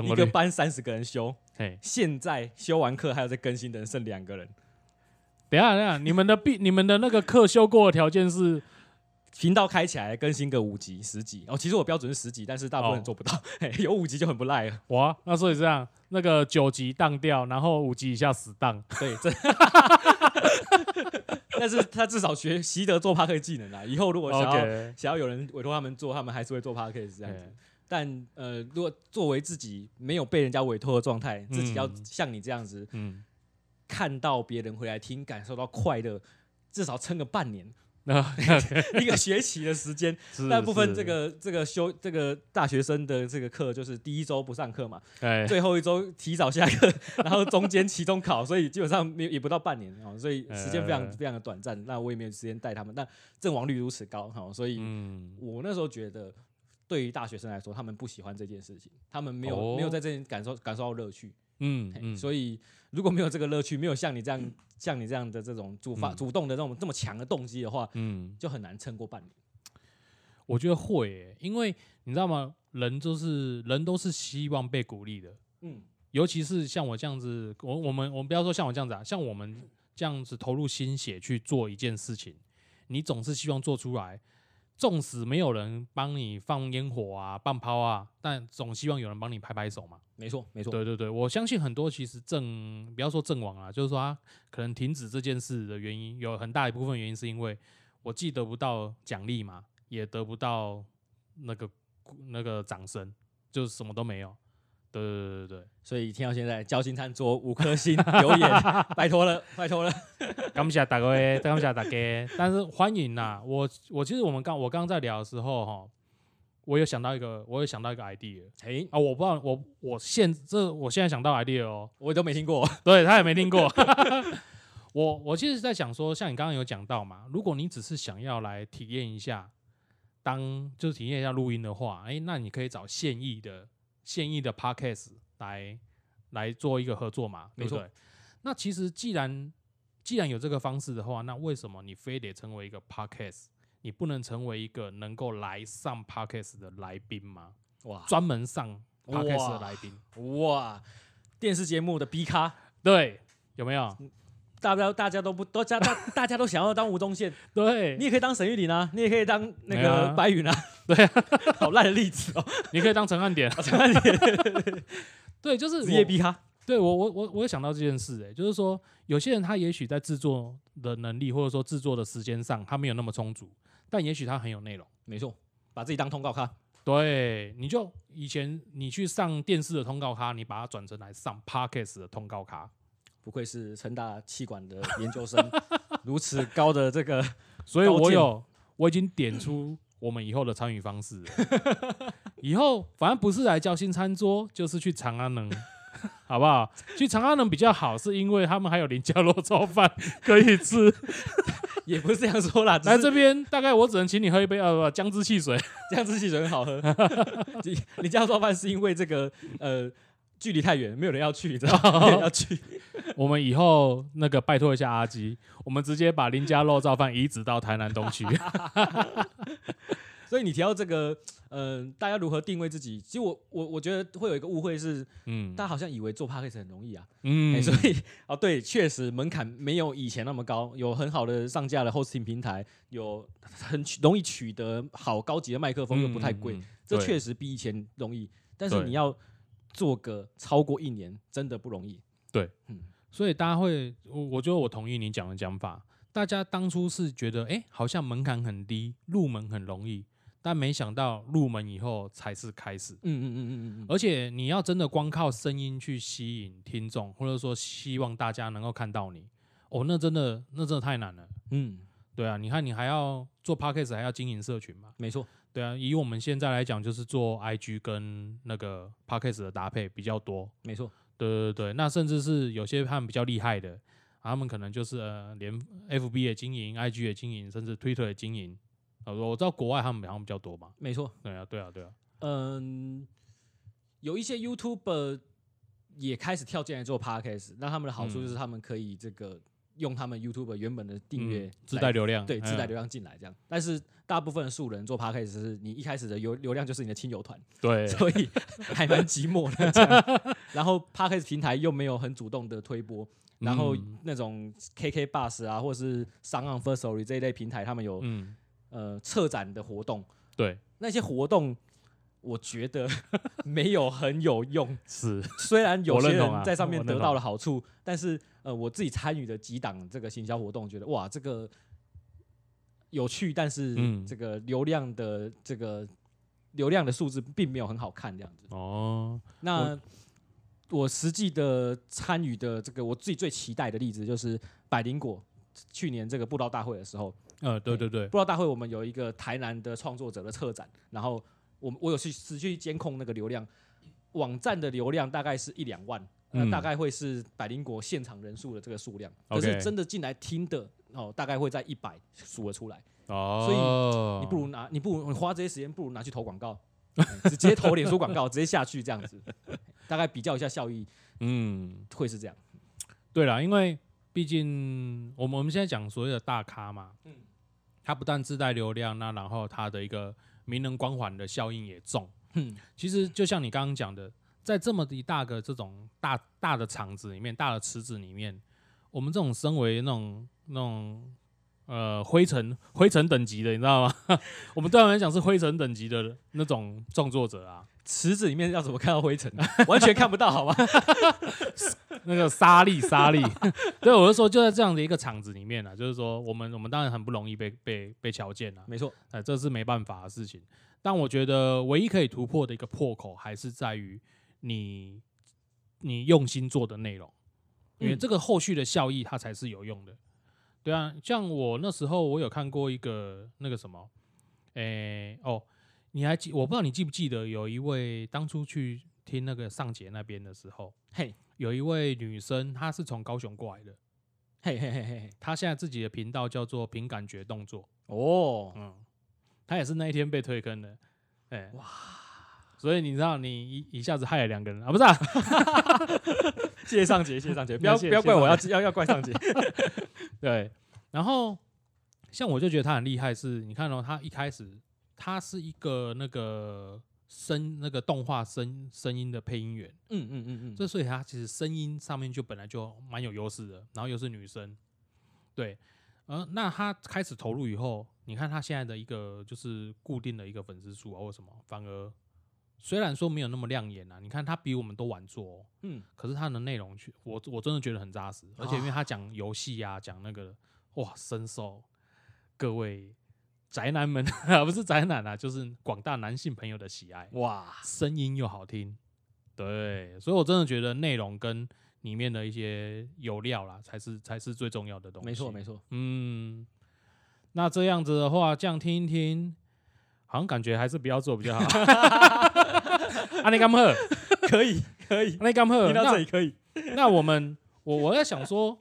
Speaker 2: 一个班三十个人修，
Speaker 1: 嘿，
Speaker 2: 现在修完课还有在更新的人剩两个人，
Speaker 1: 等下，等下，你们的必你们的那个课修过的条件是
Speaker 2: 频道开起来更新个五集十集，哦，其实我标准是十集，但是大部分人
Speaker 1: 哦。
Speaker 2: 做不到，嘿有五集就很不赖了。(laughs)
Speaker 1: 哇，那所以这样，那个九级当掉，然后五级以下死当，
Speaker 2: 对，这，(laughs) 但是他至少学习得做 p a r k 技能啦。以后如果想要
Speaker 1: OK，
Speaker 2: 想要有人委托他们做，他们还是会做 p a r k 这样子。但呃，如果作为自己没有被人家委托的状态，自己要
Speaker 1: 嗯
Speaker 2: 像你这样子，
Speaker 1: 嗯，
Speaker 2: 看到别人回来听，感受到快乐，至少撑个半年，
Speaker 1: 那 (laughs)
Speaker 2: 一个学期的时间。(laughs) 大部分这个这个修这个大学生的这个课，就是第一周不上课嘛，
Speaker 1: 哎，
Speaker 2: 最后一周提早下课，(laughs) 然后中间期中考，所以基本上没有也不到半年哦，所以时间非常
Speaker 1: 呃
Speaker 2: 非常的短暂。那我也没有时间带他们，但阵亡率如此高哈，所以
Speaker 1: 嗯，
Speaker 2: 我那时候觉得，对于大学生来说，他们不喜欢这件事情，他们没有、
Speaker 1: 哦
Speaker 2: 没有在这里感受感受到乐趣。
Speaker 1: 嗯嗯，
Speaker 2: 所以如果没有这个乐趣，没有像你这样、像你这样的这种主发、
Speaker 1: 嗯。
Speaker 2: 主动的这种这么强的动机的话，
Speaker 1: 嗯，
Speaker 2: 就很难撑过半年。
Speaker 1: 我觉得会耶，因为你知道吗？人就是人都是希望被鼓励的，
Speaker 2: 嗯，
Speaker 1: 尤其是像我这样子，我我们我们不要说像我这样子啊，像我们这样子投入心血去做一件事情，你总是希望做出来，纵使没有人帮你放烟火啊、放炮啊，但总希望有人帮你拍拍手嘛。
Speaker 2: 没错，没错。
Speaker 1: 对对对，我相信很多其实阵不要说阵亡啊，就是说他可能停止这件事的原因，有很大一部分原因是因为我既得不到奖励嘛，也得不到那个那个掌声，就是什么都没有。对对对对
Speaker 2: 所以听到现在，交心餐桌五颗星留言，(laughs) 拜托了，拜托了。
Speaker 1: 对，(laughs) 感谢大家，感谢大家。但是欢迎呐、我我其实我们刚我刚刚在聊的时候哈，我有想到一个，我有想到一个 idea
Speaker 2: 哎，
Speaker 1: 啊，我不知道我我现这我现在想到 idea 哦，
Speaker 2: 我都没听过。(laughs)
Speaker 1: 对他也没听过。我我其实在想说，像你刚刚有讲到嘛，如果你只是想要来体验一下，当就是体验一下录音的话，哎、那你可以找现役的现役的 podcast 来来做一个合作嘛，对
Speaker 2: 没错
Speaker 1: 不对？那其实既然既然有这个方式的话，那为什么你非得成为一个 podcast？你不能成为一个能够来上 podcast 的来宾吗？
Speaker 2: 哇
Speaker 1: 专门上 podcast 的
Speaker 2: 哇
Speaker 1: 来宾，
Speaker 2: 哇，电视节目的 B 咖，
Speaker 1: 对，有没有？
Speaker 2: 大家大家都不都大大 (laughs) 大家都想要当吴宗宪，
Speaker 1: 对，
Speaker 2: 你也可以当沈玉琳啊，你也可以当那个
Speaker 1: 啊。
Speaker 2: 白云啊。(laughs)
Speaker 1: 对
Speaker 2: 啊，(laughs) 好烂的例子哦。
Speaker 1: 你可以当陈汉典，
Speaker 2: 陈汉典。
Speaker 1: 对，就是
Speaker 2: 职业
Speaker 1: 我
Speaker 2: B 咖，
Speaker 1: 对我我我我有想到这件事、欸，就是说有些人他也许在制作的能力或者说制作的时间上他没有那么充足，但也许他很有内容。
Speaker 2: 没错，把自己当通告咖。
Speaker 1: 对，你就以前你去上电视的通告咖，你把它转成来上 podcast 的通告咖，
Speaker 2: 不愧是成大气管的研究生，如此高的这个，(laughs)
Speaker 1: 所以我有我已经点出我们以后的参与方式。(laughs) 以后反正不是来交新餐桌，就是去长安能。(laughs) 好不好？去长安能比较好，是因为他们还有林家肉燥饭可以吃。
Speaker 2: 也不是这样说啦，
Speaker 1: 来这边大概我只能请你喝一杯呃不姜汁汽水。
Speaker 2: 姜汁汽水很好喝。你你这样做饭是因为这个呃距离太远，没有人要去，你知道吗？(laughs) 没有人要去。(laughs)
Speaker 1: 我们以后那个拜托一下阿基，我们直接把林家肉燥饭移植到台南东区。(laughs)
Speaker 2: 所以你提到这个，呃，大家如何定位自己？其实我我我觉得会有一个误会是，
Speaker 1: 嗯
Speaker 2: 大家好像以为做 p a c k a g e 很容易啊，
Speaker 1: 嗯
Speaker 2: 欸所以哦对，确实门槛没有以前那么高，有很好的上架的 hosting 平台，有很容易取得好高级的麦克风，又不太贵，
Speaker 1: 嗯嗯嗯
Speaker 2: 这确实比以前容易。但是你要做个超过一年，真的不容易。
Speaker 1: 对，嗯所以大家会，我我觉得我同意你讲的讲法。大家当初是觉得，哎、好像门槛很低，入门很容易，但没想到入门以后才是开始。
Speaker 2: 嗯嗯嗯嗯嗯嗯，
Speaker 1: 而且你要真的光靠声音去吸引听众，或者说希望大家能够看到你，哦，那真的那真的太难了。
Speaker 2: 嗯，
Speaker 1: 对啊，你看你还要做 podcast，还要经营社群嘛？
Speaker 2: 没错，
Speaker 1: 对啊，以我们现在来讲，就是做 IG 跟那个 podcast 的搭配比较多。
Speaker 2: 没错。
Speaker 1: 对对对，那甚至是有些他们比较厉害的，他们可能就是呃连 FB 也经营，IG 也经营，甚至 Twitter 也经营。呃，我知道国外他们好像比较多嘛。
Speaker 2: 没错，
Speaker 1: 对啊，对啊，对啊。
Speaker 2: 嗯，有一些 YouTuber 也开始跳进来做 Podcast，那他们的好处就是他们可以这个用他们 YouTuber 原本的订阅
Speaker 1: 嗯自
Speaker 2: 来
Speaker 1: 带流量，
Speaker 2: 对自带
Speaker 1: 嗯
Speaker 2: 流量进来这样。但是大部分的素人做 Podcast 是你一开始的流流量就是你的亲友团，
Speaker 1: 对，(laughs)
Speaker 2: 所以还蛮寂寞的这样。然后 Podcast 平台又没有很主动的推播，然后
Speaker 1: 嗯
Speaker 2: 那种 KK Bus 啊，或是商岸 First Story 这一类平台，他们有
Speaker 1: 嗯，
Speaker 2: 呃策展的活动，
Speaker 1: 对，
Speaker 2: 那些活动，我觉得 (laughs) 没有很有用。
Speaker 1: 是，
Speaker 2: 虽然有些人在上面得到了好处，但是呃，我自己参与的几档这个行销活动，觉得哇，这个有趣，但是
Speaker 1: 嗯
Speaker 2: 这个流量的这个流量的数字并没有很好看这样子。
Speaker 1: 哦，
Speaker 2: 那我实际的参与的这个，我自己最期待的例子就是百灵果。去年这个布道大会的时候，
Speaker 1: 呃，对对对，
Speaker 2: 布道大会我们有一个台南的创作者的策展，然后我我有去实际监控那个流量，网站的流量大概是一两万，那、
Speaker 1: 嗯。
Speaker 2: 大概会是百灵果现场人数的这个数量，可是真的进来听的哦，大概会在一百数得出来。
Speaker 1: 哦，
Speaker 2: 所以你不如拿，你不如你花这些时间，不如拿去投广告，(laughs) 嗯直接投脸书广告，直接下去这样子，大概比较一下效益
Speaker 1: 嗯，
Speaker 2: 会是这样。
Speaker 1: 对啦，因为毕竟我们我们现在讲所谓的大咖嘛，
Speaker 2: 嗯。
Speaker 1: 他不但自带流量，那然后他的一个名人光环的效应也重。
Speaker 2: 嗯
Speaker 1: 其实就像你刚刚讲的，在这么一大个这种大大的场子里面，大的池子里面，我们这种身为那种那种呃灰尘灰尘等级的，你知道吗？(laughs) 我们对我们来讲是灰尘等级的那种创作者啊，
Speaker 2: 池子里面要怎么看到灰尘？(laughs) 完全看不到，好吗？(laughs)
Speaker 1: 那个沙粒沙粒，对，我就说就在这样的一个场子里面啊，就是说我们我们当然很不容易被被被瞧见啊，
Speaker 2: 没错，
Speaker 1: 哎，这是没办法的事情。但我觉得唯一可以突破的一个破口，还是在于你你用心做的内容，因为
Speaker 2: 嗯
Speaker 1: 这个后续的效益它才是有用的。对啊，像我那时候我有看过一个那个什么，诶、哦，你还记？我不知道你记不记得，有一位当初去听那个上节那边的时候，
Speaker 2: 嘿，
Speaker 1: 有一位女生，她是从高雄过来的，
Speaker 2: 嘿嘿嘿嘿嘿，
Speaker 1: 她现在自己的频道叫做“凭感觉动作”。
Speaker 2: 哦，
Speaker 1: 嗯，她也是那一天被推坑的，哎、哇！所以你知道，你一一下子害了两个人啊，不是、(laughs) 啊？
Speaker 2: 谢谢上节，谢谢上节，不要不要怪我，要要要怪上节。(laughs)
Speaker 1: 对。然后，像我就觉得他很厉害，是你看哦，他一开始他是一个那个声那个动画声声音的配音员，
Speaker 2: 嗯嗯嗯嗯，
Speaker 1: 这所以他其实声音上面就本来就蛮有优势的，然后又是女生，对。呃，那他开始投入以后，你看他现在的一个就是固定的一个粉丝数啊，或什么，反而虽然说没有那么亮眼啊，你看他比我们都晚做、哦，
Speaker 2: 嗯，
Speaker 1: 可是他的内容去，我我真的觉得很扎实，而且因为他讲游戏啊，讲那个哇，深受各位宅男们 (laughs) 不是宅男啊，就是广大男性朋友的喜爱，
Speaker 2: 哇，
Speaker 1: 声音又好听，对，所以我真的觉得内容跟里面的一些有料啦，才是才是最重要的东西。
Speaker 2: 没错没错，
Speaker 1: 嗯，那这样子的话，这样听一听，好像感觉还是不要做比较好。(laughs) (laughs) 啊，你干嘛？(laughs)
Speaker 2: 可以可以，
Speaker 1: 那刚好，
Speaker 2: 听到这
Speaker 1: 那
Speaker 2: 里可以。(laughs)
Speaker 1: 那我们我我在想说，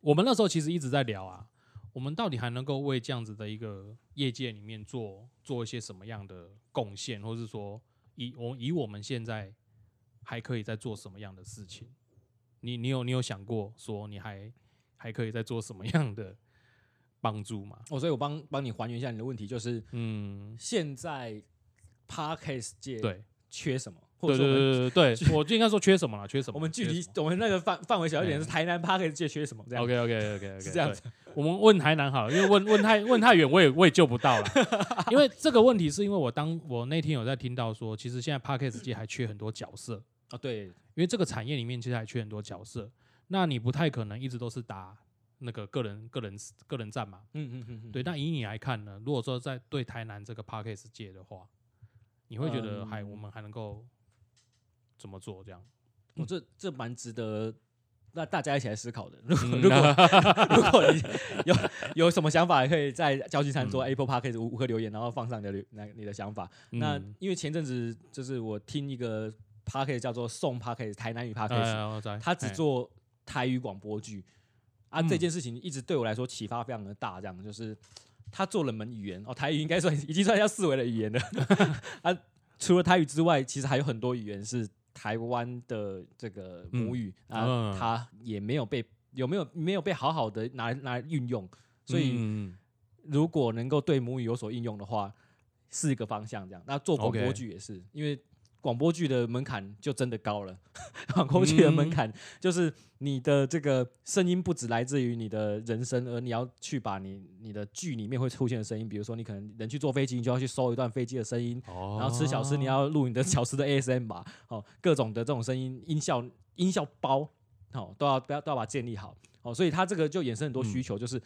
Speaker 1: 我们那时候其实一直在聊啊，我们到底还能够为这样子的一个业界里面做做一些什么样的贡献，或是说以我以我们现在还可以在做什么样的事情？你你有你有想过说你还还可以在做什么样的帮助吗？
Speaker 2: 哦，所以我帮帮你还原一下你的问题，就是
Speaker 1: 嗯，
Speaker 2: 现在 podcast 界
Speaker 1: 对
Speaker 2: 缺什么，或
Speaker 1: 对对对对对，(laughs) 我就应该说缺什么了？缺什么？
Speaker 2: 我们距离我们那个范范围小一点，
Speaker 1: 哎
Speaker 2: 是台南 podcast 界缺什么这样。
Speaker 1: OK OK OK OK，(laughs)
Speaker 2: 是这样子。
Speaker 1: 我们问台南好了，因为问问太问太远，我也我也救不到了。(laughs) 因为这个问题是因为我当我那天有在听到说，其实现在 Podcast 界还缺很多角色，
Speaker 2: 啊，对，
Speaker 1: 因为这个产业里面其实还缺很多角色。那你不太可能一直都是打那个个人个人个人战嘛？
Speaker 2: 嗯嗯嗯嗯，
Speaker 1: 对。那以你来看呢？如果说在对台南这个 Podcast 界的话，你会觉得还、
Speaker 2: 嗯
Speaker 1: 我们还能够怎么做？这样？
Speaker 2: 我这这蛮值得。那大家一起来思考的。(laughs) 如果
Speaker 1: 嗯
Speaker 2: 如果如果你 (laughs) 有有什么想法，也可以在交际餐
Speaker 1: 嗯
Speaker 2: 桌 Apple Podcast 五五颗留言，然后放上你的留那你的想法。那
Speaker 1: 嗯
Speaker 2: 因为前阵子就是我听一个 Podcast 叫做宋 Podcast 台南语
Speaker 1: 道
Speaker 2: 他只
Speaker 1: 哎
Speaker 2: 做台语广播剧啊，
Speaker 1: 嗯
Speaker 2: 这件事情一直对我来说启发非常的大，这样就是他做了门语言哦，台语应该算 (laughs) 已经算叫四维的语言了 (laughs) 啊。除了台语之外，其实还有很多语言是台湾的这个母语、啊，
Speaker 1: 嗯
Speaker 2: 它也没有被有没有没有被好好的拿来拿来运用，所以
Speaker 1: 嗯
Speaker 2: 如果能够对母语有所应用的话，是一个方向。这样，那做广播剧也是因为广播剧的门槛就真的高了。(laughs) 广播剧的门
Speaker 1: 嗯
Speaker 2: 槛就是你的这个声音不只来自于你的人声，而你要去把你你的剧里面会出现的声音，比如说你可能人去坐飞机，你就要去搜一段飞机的声音。
Speaker 1: 哦
Speaker 2: 然后吃小吃，你要录你的小吃的 ASM 吧，哦，各种的这种声音音效音效包，哦，都要都要都要把它建立好，哦，所以它这个就衍生很多
Speaker 1: 嗯
Speaker 2: 需求，就是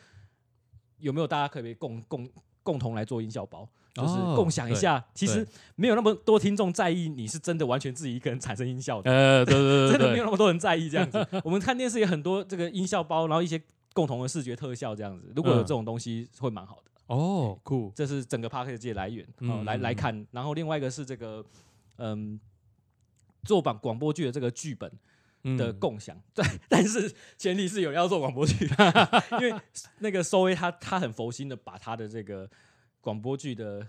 Speaker 2: 有没有大家可以共共共同来做音效包，就是
Speaker 1: 哦
Speaker 2: 共享一
Speaker 1: 对
Speaker 2: 下，其实没有那么多听众在意你是真的完全自己一个人产生音效的，
Speaker 1: 呃，对对对
Speaker 2: 真的没有那么多人在意这样子。(laughs) 我们看电视有很多这个音效包，然后一些共同的视觉特效这样子，如果有
Speaker 1: 嗯
Speaker 2: 这种东西会蛮好的。
Speaker 1: 哦，酷，
Speaker 2: 这是整个 p a r k 界来源，哦，来来看。然后另外一个是这个，嗯，做版广播剧的这个剧本的
Speaker 1: 嗯。
Speaker 2: 共享，(laughs) 对，但是前提是有人要做广播剧，(laughs) 因为那个收威他他很佛心的把他的这个广播剧的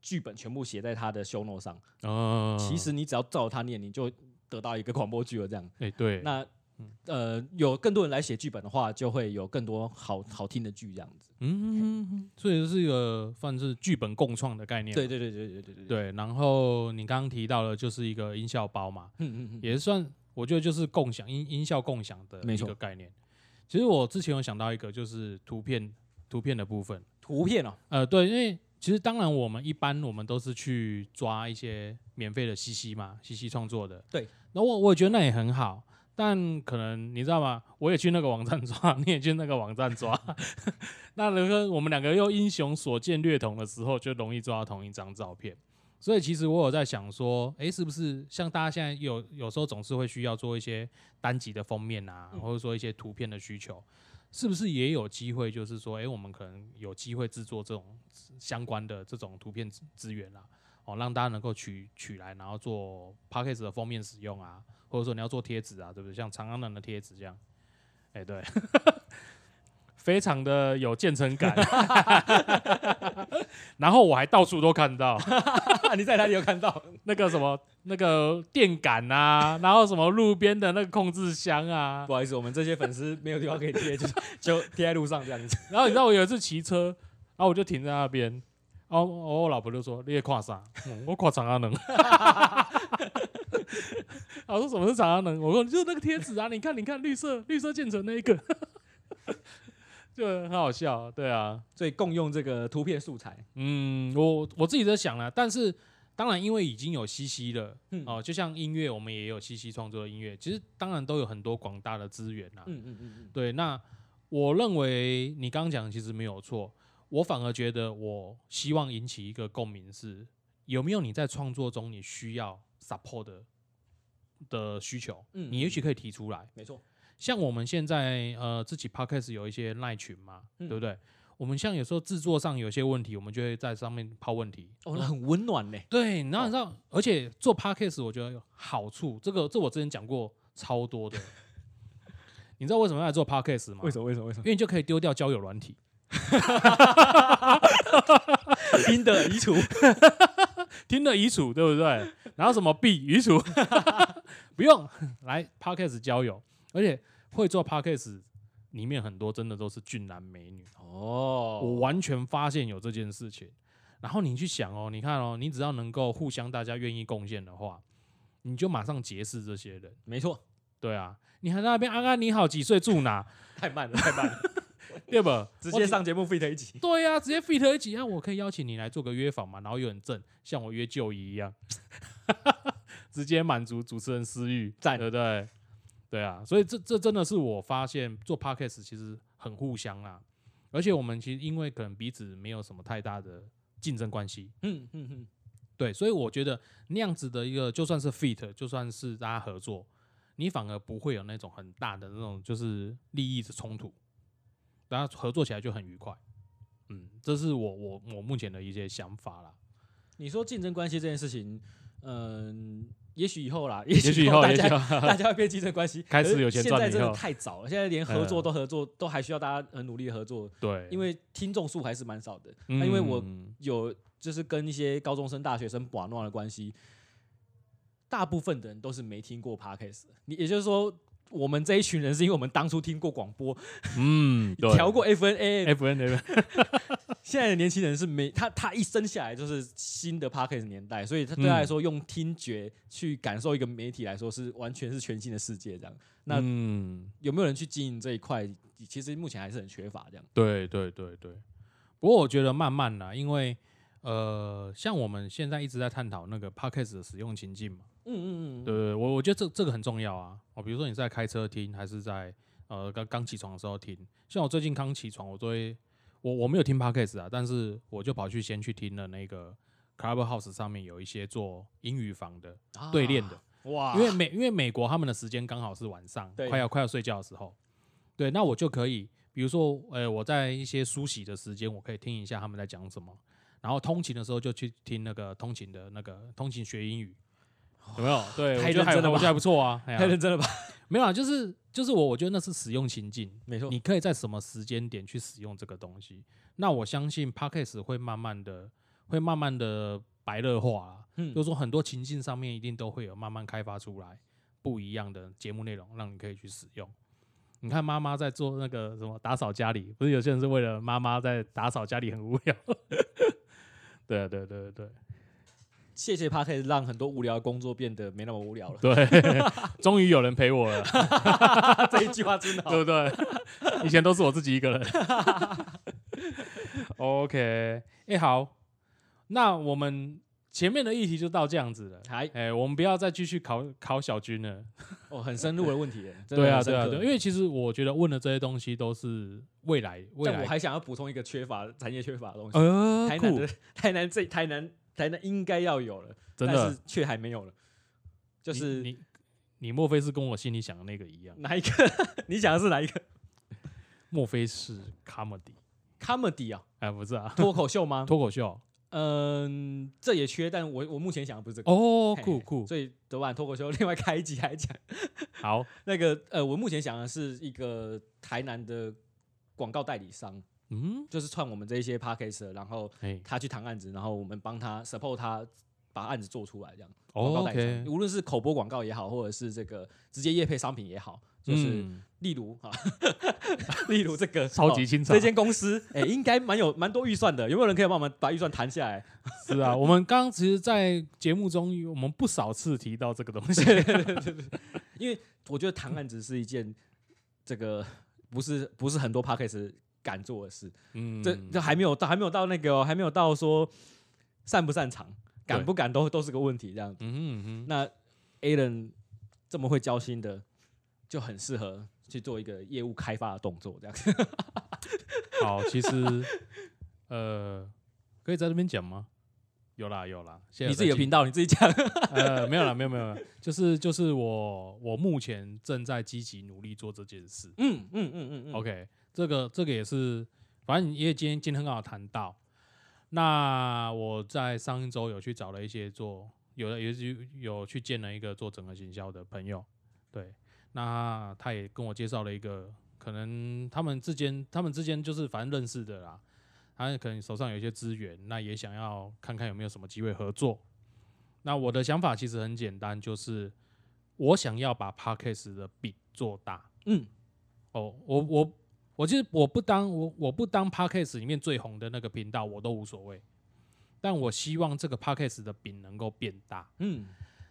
Speaker 2: 剧本全部写在他的修诺上
Speaker 1: 啊
Speaker 2: 其实你只要照他念你就得到一个广播剧了这样。
Speaker 1: 诶对。
Speaker 2: 那呃有更多人来写剧本的话就会有更多好好听的剧这样子。
Speaker 1: 嗯嗯嗯所以这是一个算是剧本共创的概念。
Speaker 2: 对对对对对对对
Speaker 1: 然后你刚刚提到的就是一个音效包嘛
Speaker 2: 嗯嗯嗯
Speaker 1: 也算我觉得就是共享音音效共享的
Speaker 2: 那
Speaker 1: 个概念。其实我之前有想到一个就是图片图片的部分。
Speaker 2: 图片哦，
Speaker 1: 呃，对，因为其实当然我们一般我们都是去抓一些免费的 CC 嘛，CC 创作的。
Speaker 2: 对，
Speaker 1: 那我我也觉得那也很好，但可能你知道吗？我也去那个网站抓，(laughs) 你也去那个网站抓，(laughs) 那如果我们两个又英雄所见略同的时候，就容易抓到同一张照片。所以其实我有在想说，诶，是不是像大家现在有有时候总是会需要做一些单集的封面啊，
Speaker 2: 嗯
Speaker 1: 或者说一些图片的需求，是不是也有机会，就是说，诶，我们可能有机会制作这种相关的这种图片资源啦，哦，让大家能够取取来，然后做 p a c k a g e 的封面使用啊，或者说你要做贴纸啊，对不对？像长安人的贴纸这样，哎、对，非常的有建成感，(laughs) 然后我还到处都看到 (laughs)
Speaker 2: 你在哪里有看到？
Speaker 1: 那个什么那个电杆啊，然后什么路边的那个控制箱啊
Speaker 2: 不，好意思，我们这些粉丝没有地方可以贴，就就贴在路上这样子。(laughs)
Speaker 1: 然后你知道我有一次骑车，然后我就停在那边，然后我老婆就说：“你也跨啥？”嗯我跨长安能。我说什么是长安能？我说就是那个贴纸啊，你看，你看绿色绿色建成那一个，就很好笑。对啊，
Speaker 2: 所以共用这个图片素材，
Speaker 1: 嗯，我我自己在想了，但是当然因为已经有西西了，
Speaker 2: 嗯
Speaker 1: 哦，就像音乐，我们也有西西创作的音乐，其实当然都有很多广大的资源啦。
Speaker 2: 嗯嗯嗯嗯，
Speaker 1: 对，那我认为你刚刚讲的其实没有错，我反而觉得我希望引起一个共鸣是，有没有你在创作中你需要 support 的的需求，
Speaker 2: 嗯
Speaker 1: 你也许可以提出来。
Speaker 2: 没错，
Speaker 1: 像我们现在呃自己 podcast 有一些赖群嘛，
Speaker 2: 嗯
Speaker 1: 对不对？我们像有时候制作上有些问题，我们就会在上面抛问题。
Speaker 2: 哦，那很温暖呢。
Speaker 1: 对，然后你知道，而且做 podcast 我觉得有好处，这个这我之前讲过超多的。(laughs) 你知道为什么要来做 podcast 吗？
Speaker 2: 什么？为什么？为什么？
Speaker 1: 因为你就可以丢掉交友软体，
Speaker 2: 听的移除，(laughs)
Speaker 1: 听的移除，对不对？然后什么 B 移除，(laughs) 不用来 podcast 交友，而且会做 podcast 里面很多真的都是俊男美女，
Speaker 2: 哦，
Speaker 1: 我完全发现有这件事情。然后你去想哦，你看哦，你只要能够互相大家愿意贡献的话，你就马上结识这些人。
Speaker 2: 没错，
Speaker 1: 对啊，你还在那边安安你好，几岁住哪？(laughs)
Speaker 2: 太慢了，太慢了，(laughs)
Speaker 1: 对吧？
Speaker 2: 直接上节目 fit 一集。
Speaker 1: 对呀、直接 fit 一起，啊我可以邀请你来做个约访嘛，然后又很正，像我约旧姨一样，(laughs) 直接满足主持人私欲，
Speaker 2: 赞
Speaker 1: 对不对？对啊，所以这这真的是我发现做 podcast 其实很互相啦，而且我们其实因为可能彼此没有什么太大的竞争关系，
Speaker 2: 嗯嗯嗯，
Speaker 1: 对，所以我觉得那样子的一个就算是 fit，就算是大家合作，你反而不会有那种很大的那种就是利益的冲突，大家合作起来就很愉快。嗯，这是我我我目前的一些想法啦。
Speaker 2: 你说竞争关系这件事情，嗯，也许以后啦，也
Speaker 1: 也许以后，
Speaker 2: 大 (laughs) 家大家会变竞争关系，(laughs)
Speaker 1: 开始有钱赚
Speaker 2: 现在真的太早了，现在连合作
Speaker 1: 嗯。
Speaker 2: 都合作，都还需要大家很努力的合作，
Speaker 1: 对，
Speaker 2: 因为听众数还是蛮少的。那因为我
Speaker 1: 嗯
Speaker 2: 有就是跟一些高中生、大学生玩弄的关系，大部分的人都是没听过 podcast。你也就是说，我们这一群人是因为我们当初听过广播，
Speaker 1: 嗯，对。(laughs)
Speaker 2: 调过 FN
Speaker 1: AM，F N F，
Speaker 2: 现在的年轻人是没他他一生下来就是新的 podcast 年代，所以他对他来说用听觉去感受一个媒体来说是完全是全新的世界。这样，那
Speaker 1: 嗯，
Speaker 2: 有没有人去经营这一块？其实目前还是很缺乏这样。
Speaker 1: 对对对对。不过我觉得慢慢啦，因为呃，像我们现在一直在探讨那个 podcast 的使用情境嘛。
Speaker 2: 嗯嗯嗯，
Speaker 1: 对对，我我觉得这这个很重要啊。哦，比如说你在开车听，还是在呃刚刚起床的时候听。像我最近刚起床，我都会我我没有听 podcast 啊，但是我就跑去先去听了那个 Clubhouse 上面有一些做英语房的
Speaker 2: 啊
Speaker 1: 对练的，
Speaker 2: 哇，
Speaker 1: 因为美因为美国他们的时间刚好是晚上，
Speaker 2: 对
Speaker 1: 快要快要睡觉的时候。对，那我就可以，比如说，呃，我在一些梳洗的时间，我可以听一下他们在讲什么，然后通勤的时候就去听那个通勤的那个通勤学英语，有没有？(laughs) 对，
Speaker 2: 太
Speaker 1: 我觉得还
Speaker 2: 认真了吧
Speaker 1: 我觉得还不错啊。哎
Speaker 2: 太认真了吧？(laughs)
Speaker 1: 没有啊，就是就是我我觉得那是使用情境，
Speaker 2: 没错，
Speaker 1: 你可以在什么时间点去使用这个东西。那我相信 Podcast 会慢慢的会慢慢的白热化啊，
Speaker 2: 嗯
Speaker 1: 就是说很多情境上面一定都会有慢慢开发出来不一样的节目内容，让你可以去使用。你看妈妈在做那个什么打扫家里，不是有些人是为了妈妈在打扫家里很无聊。(laughs) 对啊，对对对对
Speaker 2: 谢谢 podcast 让很多无聊的工作变得没那么无聊了。
Speaker 1: 对，(laughs) 终于有人陪我了，(laughs)
Speaker 2: 这一句话真的好
Speaker 1: 对不对？以前都是我自己一个人。OK，哎、好，那我们前面的议题就到这样子了。
Speaker 2: 还
Speaker 1: 哎、我们不要再继续考考小军了。
Speaker 2: 哦，很深入的问题耶，(laughs)
Speaker 1: 对啊，对啊，
Speaker 2: 刻
Speaker 1: 对，因为其实我觉得问的这些东西都是未来未来。
Speaker 2: 但我还想要补充一个缺乏产业缺乏的东西，
Speaker 1: 呃，
Speaker 2: 台南的台南这台南台南应该要有了，
Speaker 1: 真的
Speaker 2: 但是却还没有了。就是
Speaker 1: 你你莫非是跟我心里想的那个一样？
Speaker 2: 哪一个？(laughs) 你想的是哪一个
Speaker 1: 莫非是
Speaker 2: comedy？comedy 啊？
Speaker 1: 哎，不是啊，
Speaker 2: 脱口秀吗？(laughs)
Speaker 1: 脱口秀。
Speaker 2: 嗯，这也缺，但我我目前想的不是这个。
Speaker 1: 哦，
Speaker 2: 嘿
Speaker 1: 酷酷，
Speaker 2: 所以昨晚脱口秀另外开一集来讲，
Speaker 1: 好，(laughs)
Speaker 2: 那个呃，我目前想的是一个台南的广告代理商，
Speaker 1: 嗯，
Speaker 2: 就是串我们这一些 podcast，然后
Speaker 1: 哎
Speaker 2: 他去谈案子，然后我们帮他 support 他把案子做出来，这样。广告代理
Speaker 1: 哦
Speaker 2: 无论是口播广告也好，或者是这个直接业配商品也好，就是
Speaker 1: 嗯
Speaker 2: 例如哈，(laughs) 例如这个 (laughs)
Speaker 1: 超级
Speaker 2: 哦
Speaker 1: 清楚
Speaker 2: 这间公司，哎、应该蛮有蛮多预算的，有没有人可以帮我们把预算谈下来？(laughs)
Speaker 1: 是啊，我们刚刚其实，在节目中，我们不少次提到这个东西。
Speaker 2: 因为我觉得谈案子是一件这个不是不是很多 p a c k a g e 敢做的事，
Speaker 1: 嗯，
Speaker 2: 这这还没有到还没有到那个、哦、还没有到说擅不擅长、敢不敢都都是个问题这样子。
Speaker 1: 嗯哼嗯哼，
Speaker 2: 那 Alan 这么会交心的，就很适合去做一个业务开发的动作，这样子。(laughs)
Speaker 1: 好，其实呃，可以在这边讲吗？有啦有啦，
Speaker 2: 你自己的
Speaker 1: 在
Speaker 2: 频道你自己讲。
Speaker 1: 呃没有啦没有没有，没有就是就是我我目前正在积极努力做这件事。
Speaker 2: 嗯嗯嗯嗯嗯。
Speaker 1: OK，这个这个也是反正因为今天今天很好谈到，那我在上一周有去找了一些做，有的也是有去见了一个做整合行销的朋友，对，那他也跟我介绍了一个，可能他们之间他们之间就是反正认识的啦，他可能手上有一些资源，那也想要看看有没有什么机会合作。那我的想法其实很简单，就是我想要把 Parkes 的饼做大。
Speaker 2: 嗯，
Speaker 1: 哦，我我我就是我不当我我不当 Parkes 里面最红的那个频道，我都无所谓。但我希望这个 Parkes 的饼能够变大。
Speaker 2: 嗯，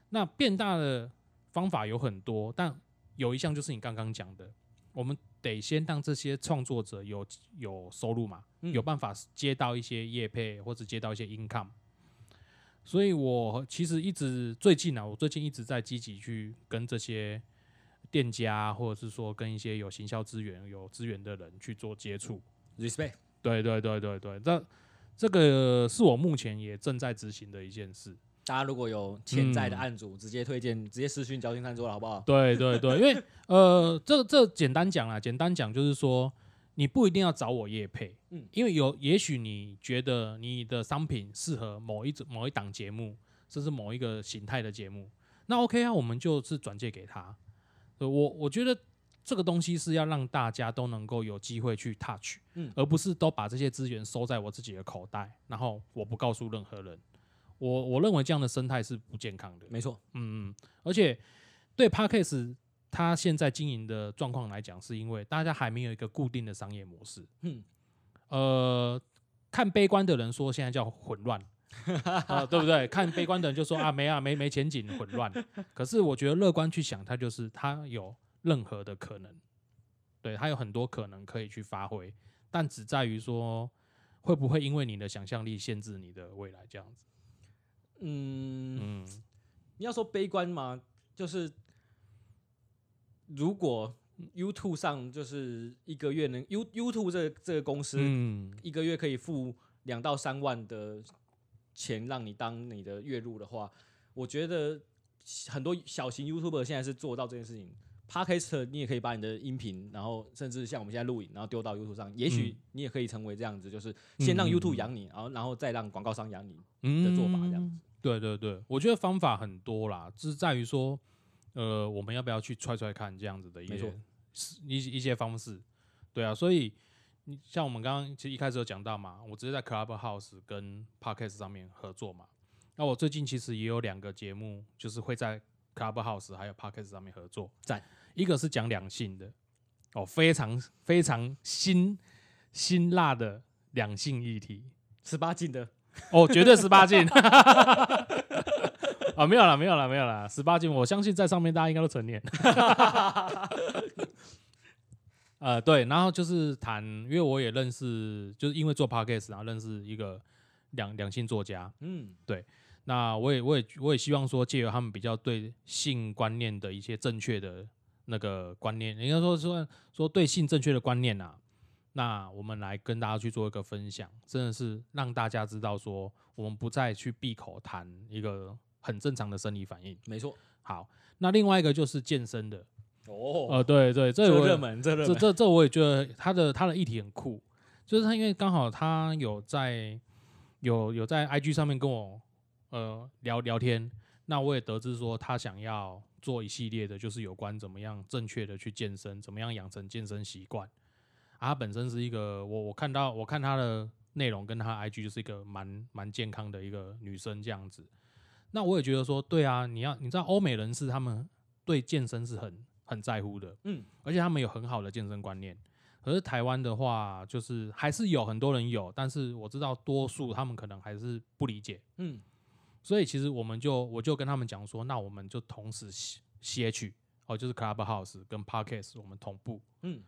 Speaker 1: 那变大的方法有很多，但有一项就是你刚刚讲的，我们得先让这些创作者有有收入嘛，
Speaker 2: 嗯
Speaker 1: 有办法接到一些业配或者接到一些 income。所以我其实一直最近啊，我最近一直在积极去跟这些店家，或者是说跟一些有行销资源、有资源的人去做接触。
Speaker 2: respect，
Speaker 1: 对对对对对，这这个是我目前也正在执行的一件事。
Speaker 2: 大家如果有潜在的
Speaker 1: 嗯
Speaker 2: 案主，直接推荐，直接私讯交心餐桌了，好不好？
Speaker 1: 对对对，因为呃，这这简单讲啦，简单讲就是说，你不一定要找我业配，
Speaker 2: 嗯
Speaker 1: 因为有也许你觉得你的商品适合某一种某一档节目，甚至某一个形态的节目，那 OK 啊，我们就是转借给他。呃我我觉得这个东西是要让大家都能够有机会去 touch，
Speaker 2: 嗯
Speaker 1: 而不是都把这些资源收在我自己的口袋，然后我不告诉任何人。我我认为这样的生态是不健康的。
Speaker 2: 没错，
Speaker 1: 嗯，嗯，而且对 Parkes 它现在经营的状况来讲，是因为大家还没有一个固定的商业模式。
Speaker 2: 嗯，
Speaker 1: 呃，看悲观的人说现在叫混乱，啊，(laughs) 对不对？看悲观的人就说啊，没啊，没没前景，混乱。可是我觉得乐观去想，它就是它有任何的可能，对，它有很多可能可以去发挥，但只在于说会不会因为你的想象力限制你的未来这样子。
Speaker 2: 嗯，
Speaker 1: 嗯
Speaker 2: 你要说悲观吗？就是如果 YouTube 上就是一个月能 You YouTube 这个这个公司、
Speaker 1: 嗯
Speaker 2: 一个月可以付两到三万的钱让你当你的月入的话，我觉得很多小型 YouTuber 现在是做到这件事情。Podcast 你也可以把你的音频，然后甚至像我们现在录影，然后丢到 YouTube 上，也许
Speaker 1: 嗯
Speaker 2: 你也可以成为这样子，就是先让
Speaker 1: 嗯
Speaker 2: YouTube 养你，然后然后再让广告商养你。
Speaker 1: 嗯
Speaker 2: 的做法这样子。
Speaker 1: 对对对，我觉得方法很多啦，只是在于说，呃，我们要不要去揣揣看这样子的一些一一些方式。对啊，所以你像我们刚刚其实一开始有讲到嘛，我直接在 Clubhouse 跟 Podcast 上面合作嘛。那我最近其实也有两个节目，就是会在 Clubhouse 还有 Podcast 上面合作。
Speaker 2: 在，
Speaker 1: 一个是讲两性的，哦，非常非常辛辛辣的两性议题。
Speaker 2: 十八禁的，
Speaker 1: 哦，绝对十八禁。啊，没有了，没有了，没有了，十八禁，我相信在上面大家应该都成年。(laughs) 呃，对，然后就是谈，因为我也认识，就是因为做 podcast，然后认识一个两两性作家。
Speaker 2: 嗯，对
Speaker 1: 那我也我也我也希望说，借由他们比较对性观念的一些正确的那个观念，应该说说说对性正确的观念啊，那我们来跟大家去做一个分享，真的是让大家知道说，我们不再去闭口谈一个很正常的生理反应。
Speaker 2: 没错。
Speaker 1: 好，那另外一个就是健身的，
Speaker 2: 哦，
Speaker 1: 呃，对对，这
Speaker 2: 热门，这热门，
Speaker 1: 这这这我也觉得他的他的议题很酷，就是他因为刚好他有在有有在 IG 上面跟我呃聊聊天，那我也得知说他想要做一系列的，就是有关怎么样正确的去健身，怎么样养成健身习惯。啊，他本身是一个我我看到我看他的内容跟他 IG 就是一个蛮蛮健康的一个女生这样子。那我也觉得说，对啊，你要你知道欧美人士他们对健身是很很在乎的，
Speaker 2: 嗯，
Speaker 1: 而且他们有很好的健身观念。可是台湾的话，就是还是有很多人有，但是我知道多数他们可能还是不理解。
Speaker 2: 嗯，
Speaker 1: 所以其实我们就我就跟他们讲说，那我们就同时 C H 哦，就是 Clubhouse 跟 Podcast 我们同步。
Speaker 2: 嗯，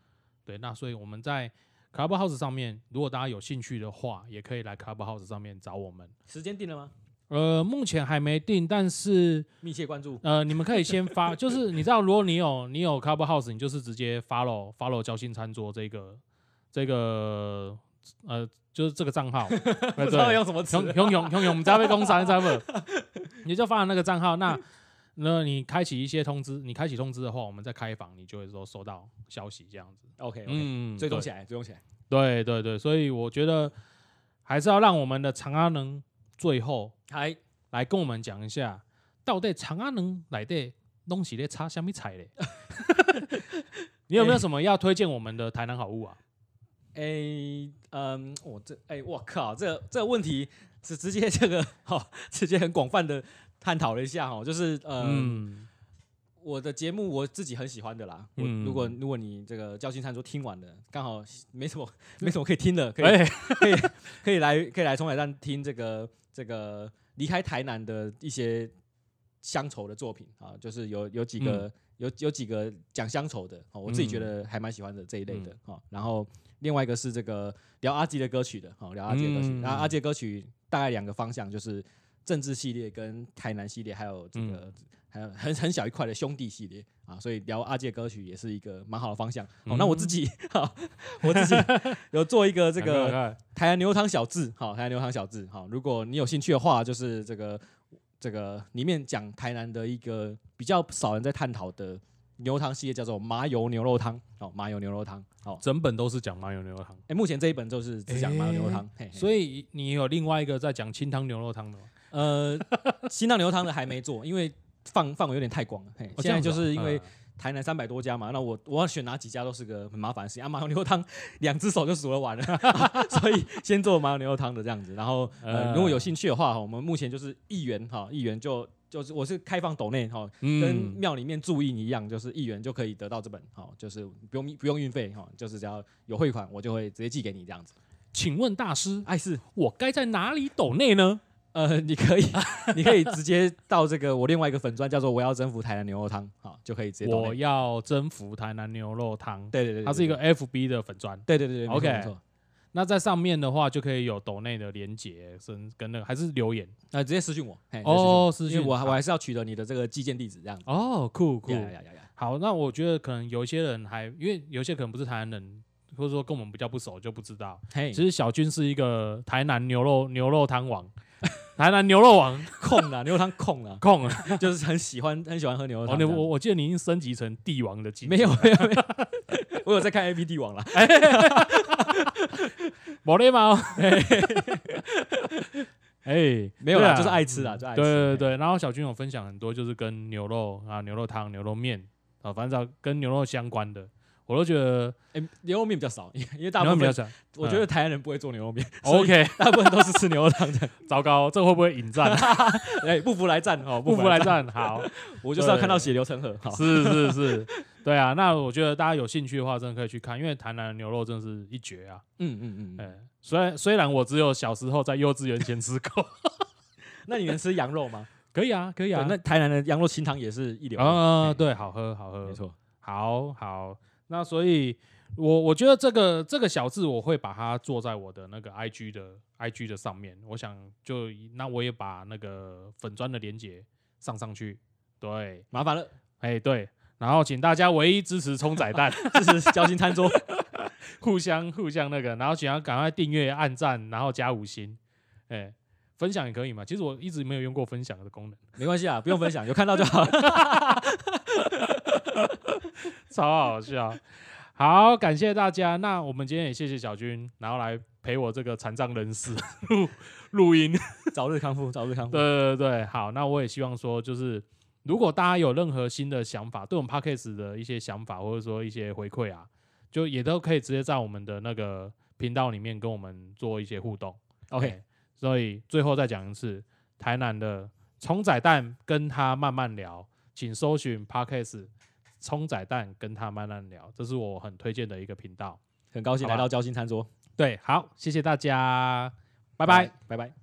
Speaker 1: 对，那所以我们在 Clubhouse 上面，如果大家有兴趣的话，也可以来 Clubhouse 上面找我们。
Speaker 2: 时间定了吗？
Speaker 1: 呃，目前还没定，但是
Speaker 2: 密切关注。
Speaker 1: 呃，你们可以先发，(laughs) 就是你知道，如果你有你有 Clubhouse，你就是直接 follow follow 交心餐桌这个这个呃，就是这个账号，呃 (laughs)
Speaker 2: 不知道
Speaker 1: 对，
Speaker 2: 用什么词
Speaker 1: 熊。熊熊熊熊，我们在被公司，知道不？(laughs) 你就发了那个账号，那那你开启一些通知，你开启通知的话，我们再开房，你就会说收到消息这样子。
Speaker 2: OK，
Speaker 1: 嗯，对
Speaker 2: 追踪起来，追踪起来。
Speaker 1: 对对对，所以我觉得还是要让我们的长安能最后
Speaker 2: 还
Speaker 1: 来跟我们讲一下，到底长安能来的东西在差什么菜嘞？(laughs) 你有没有什么要推荐我们的台南好物啊？
Speaker 2: 诶，嗯，我这，哎，我靠，这这个问题是直接这个，(laughs) 哈，直接很广泛的探讨了一下，哈，就是，呃，
Speaker 1: 嗯，
Speaker 2: 我的节目我自己很喜欢的啦。我
Speaker 1: 嗯
Speaker 2: 如果如果你这个交心餐桌听完了，刚好没什么没什么可以听的，可以
Speaker 1: 哎，
Speaker 2: 可以可以来可以来冲海站听这个这个离开台南的一些乡愁的作品啊，就是有有几个、有有几个讲乡愁的，哦，我自己觉得还蛮喜欢的这一类的哦。然后另外一个是这个聊阿基的歌曲的，哦，聊阿基的歌曲。
Speaker 1: 嗯
Speaker 2: 然后阿基的歌曲大概两个方向，就是政治系列跟台南系列，还有这个。还有很很小一块的兄弟系列啊，所以聊阿杰歌曲也是一个蛮好的方向。哦，那我自己，好，我自己 (laughs) 有做一个这个台南牛肉汤小志，好，台南牛肉汤小志，好，如果你有兴趣的话，就是这个这个里面讲台南的一个比较少人在探讨的牛肉汤系列，叫做麻油牛肉汤，哦，麻油牛肉汤，好，
Speaker 1: 整本都是讲麻油牛肉汤，
Speaker 2: 哎，目前这一本就是只讲麻油牛肉汤，嘿嘿。
Speaker 1: 所以你有另外一个在讲清汤牛肉汤的吗？
Speaker 2: 呃，清汤牛肉汤的还没做，因为范范围有点太广了，嘿，现在就是因为
Speaker 1: 嗯
Speaker 2: 台南三百多家嘛，那我我要选哪几家都是个很麻烦的事情啊。麻油牛肉汤 (laughs) 两只手就数得完了，(laughs) 所以先做麻油牛肉汤的这样子。然后呃，
Speaker 1: 呃
Speaker 2: 如果有兴趣的话，我们目前就是一元哈，一元就就是我是开放抖内哈，跟
Speaker 1: 嗯，
Speaker 2: 庙里面注印一样，就是一元就可以得到这本哈，就是不用不用运费哈，就是只要有汇款，我就会直接寄给你这样子。
Speaker 1: 请问大师，
Speaker 2: 哎是
Speaker 1: 我该在哪里抖内呢？
Speaker 2: 呃，(laughs) 你可以 (laughs) 你可以直接到这个我另外一个粉砖叫做我要征服台南牛肉汤，好就可以直接
Speaker 1: 我。要征服台南牛肉汤，
Speaker 2: 对对对，
Speaker 1: 它是一个 FB 的粉砖。
Speaker 2: 对对对对
Speaker 1: OK
Speaker 2: 没错
Speaker 1: 那在上面的话，就可以有抖内的连接，跟跟那个还是留言
Speaker 2: 呃，直接私信我，嘿
Speaker 1: 哦，私讯
Speaker 2: 直接私讯我我还是要取得你的这个寄件地址这样子。
Speaker 1: 哦，酷酷！好，那我觉得可能有一些人还因为有些可能不是台南人，或者说跟我们比较不熟，就不知道。
Speaker 2: 嘿，
Speaker 1: 其实小军是一个台南牛肉牛肉汤王，台南牛肉王
Speaker 2: 控了牛肉汤控了，
Speaker 1: 控了。
Speaker 2: 就是很喜欢很喜欢喝牛肉
Speaker 1: 哦，
Speaker 2: 汤这样。
Speaker 1: 我我记得你已经升级成帝王的级，
Speaker 2: 没有没有没有，(laughs) 我有在看 A P 帝王了。
Speaker 1: 某雷毛。(laughs) 哎，
Speaker 2: 没有啦，
Speaker 1: 对啊
Speaker 2: 就是爱吃啦，就爱吃。
Speaker 1: 对对，对，然后小军有分享很多，就是跟牛肉啊、牛肉汤、牛肉面啊，反正只要跟牛肉相关的，我都觉得
Speaker 2: 哎，牛肉面比较少，因为大部分
Speaker 1: 比较少。
Speaker 2: 我觉得台湾人不会做牛肉面 (laughs)
Speaker 1: OK，
Speaker 2: 大部分都是吃牛肉汤的。
Speaker 1: 糟糕，这会不会引战？(laughs)
Speaker 2: 哎，不服来战哦，
Speaker 1: 不服来，战，好，
Speaker 2: 我就是要看到血流成河。好，
Speaker 1: 是是是，对啊，那我觉得大家有兴趣的话，真的可以去看，因为台南的牛肉真的是一绝啊。
Speaker 2: 嗯嗯嗯。
Speaker 1: 哎，虽然虽然我只有小时候在幼稚园前吃过，(laughs)
Speaker 2: 那你能吃羊肉吗？
Speaker 1: 可以啊，可以啊，
Speaker 2: 那台南的羊肉清汤也是一流的。
Speaker 1: 啊，
Speaker 2: 嘿，
Speaker 1: 对，好喝好喝，
Speaker 2: 没错。
Speaker 1: 好好，那所以我我觉得这个这个小字我会把它做在我的那个 IG 的 IG 的上面，我想就那我也把那个粉砖的连接上上去，对，
Speaker 2: 麻烦了，
Speaker 1: 哎对，然后请大家唯一支持冲仔蛋，(laughs)
Speaker 2: 支持交心餐桌。(laughs)
Speaker 1: 互相互相那个，然后请要赶快订阅、按赞，然后加五星，哎。分享也可以嘛？其实我一直没有用过分享的功能，
Speaker 2: 没关系啊，不用分享，有看到就好了。(laughs) (laughs)
Speaker 1: 超好笑。好，感谢大家。那我们今天也谢谢小军，然后来陪我这个残障人士 (laughs) 录录音。(laughs)
Speaker 2: 早日康复，早日康复。
Speaker 1: 对对对，好。那我也希望说，就是如果大家有任何新的想法，对我们 podcast 的一些想法，或者说一些回馈啊，就也都可以直接在我们的那个频道里面跟我们做一些互动。
Speaker 2: OK，
Speaker 1: 哎所以最后再讲一次，台南的虫仔蛋跟他慢慢聊，请搜寻 Podcast 葱仔蛋跟他慢慢聊，这是我很推荐的一个频道。
Speaker 2: 很高兴来到交心餐桌，
Speaker 1: 对，好，谢谢大家，拜拜，
Speaker 2: 拜拜。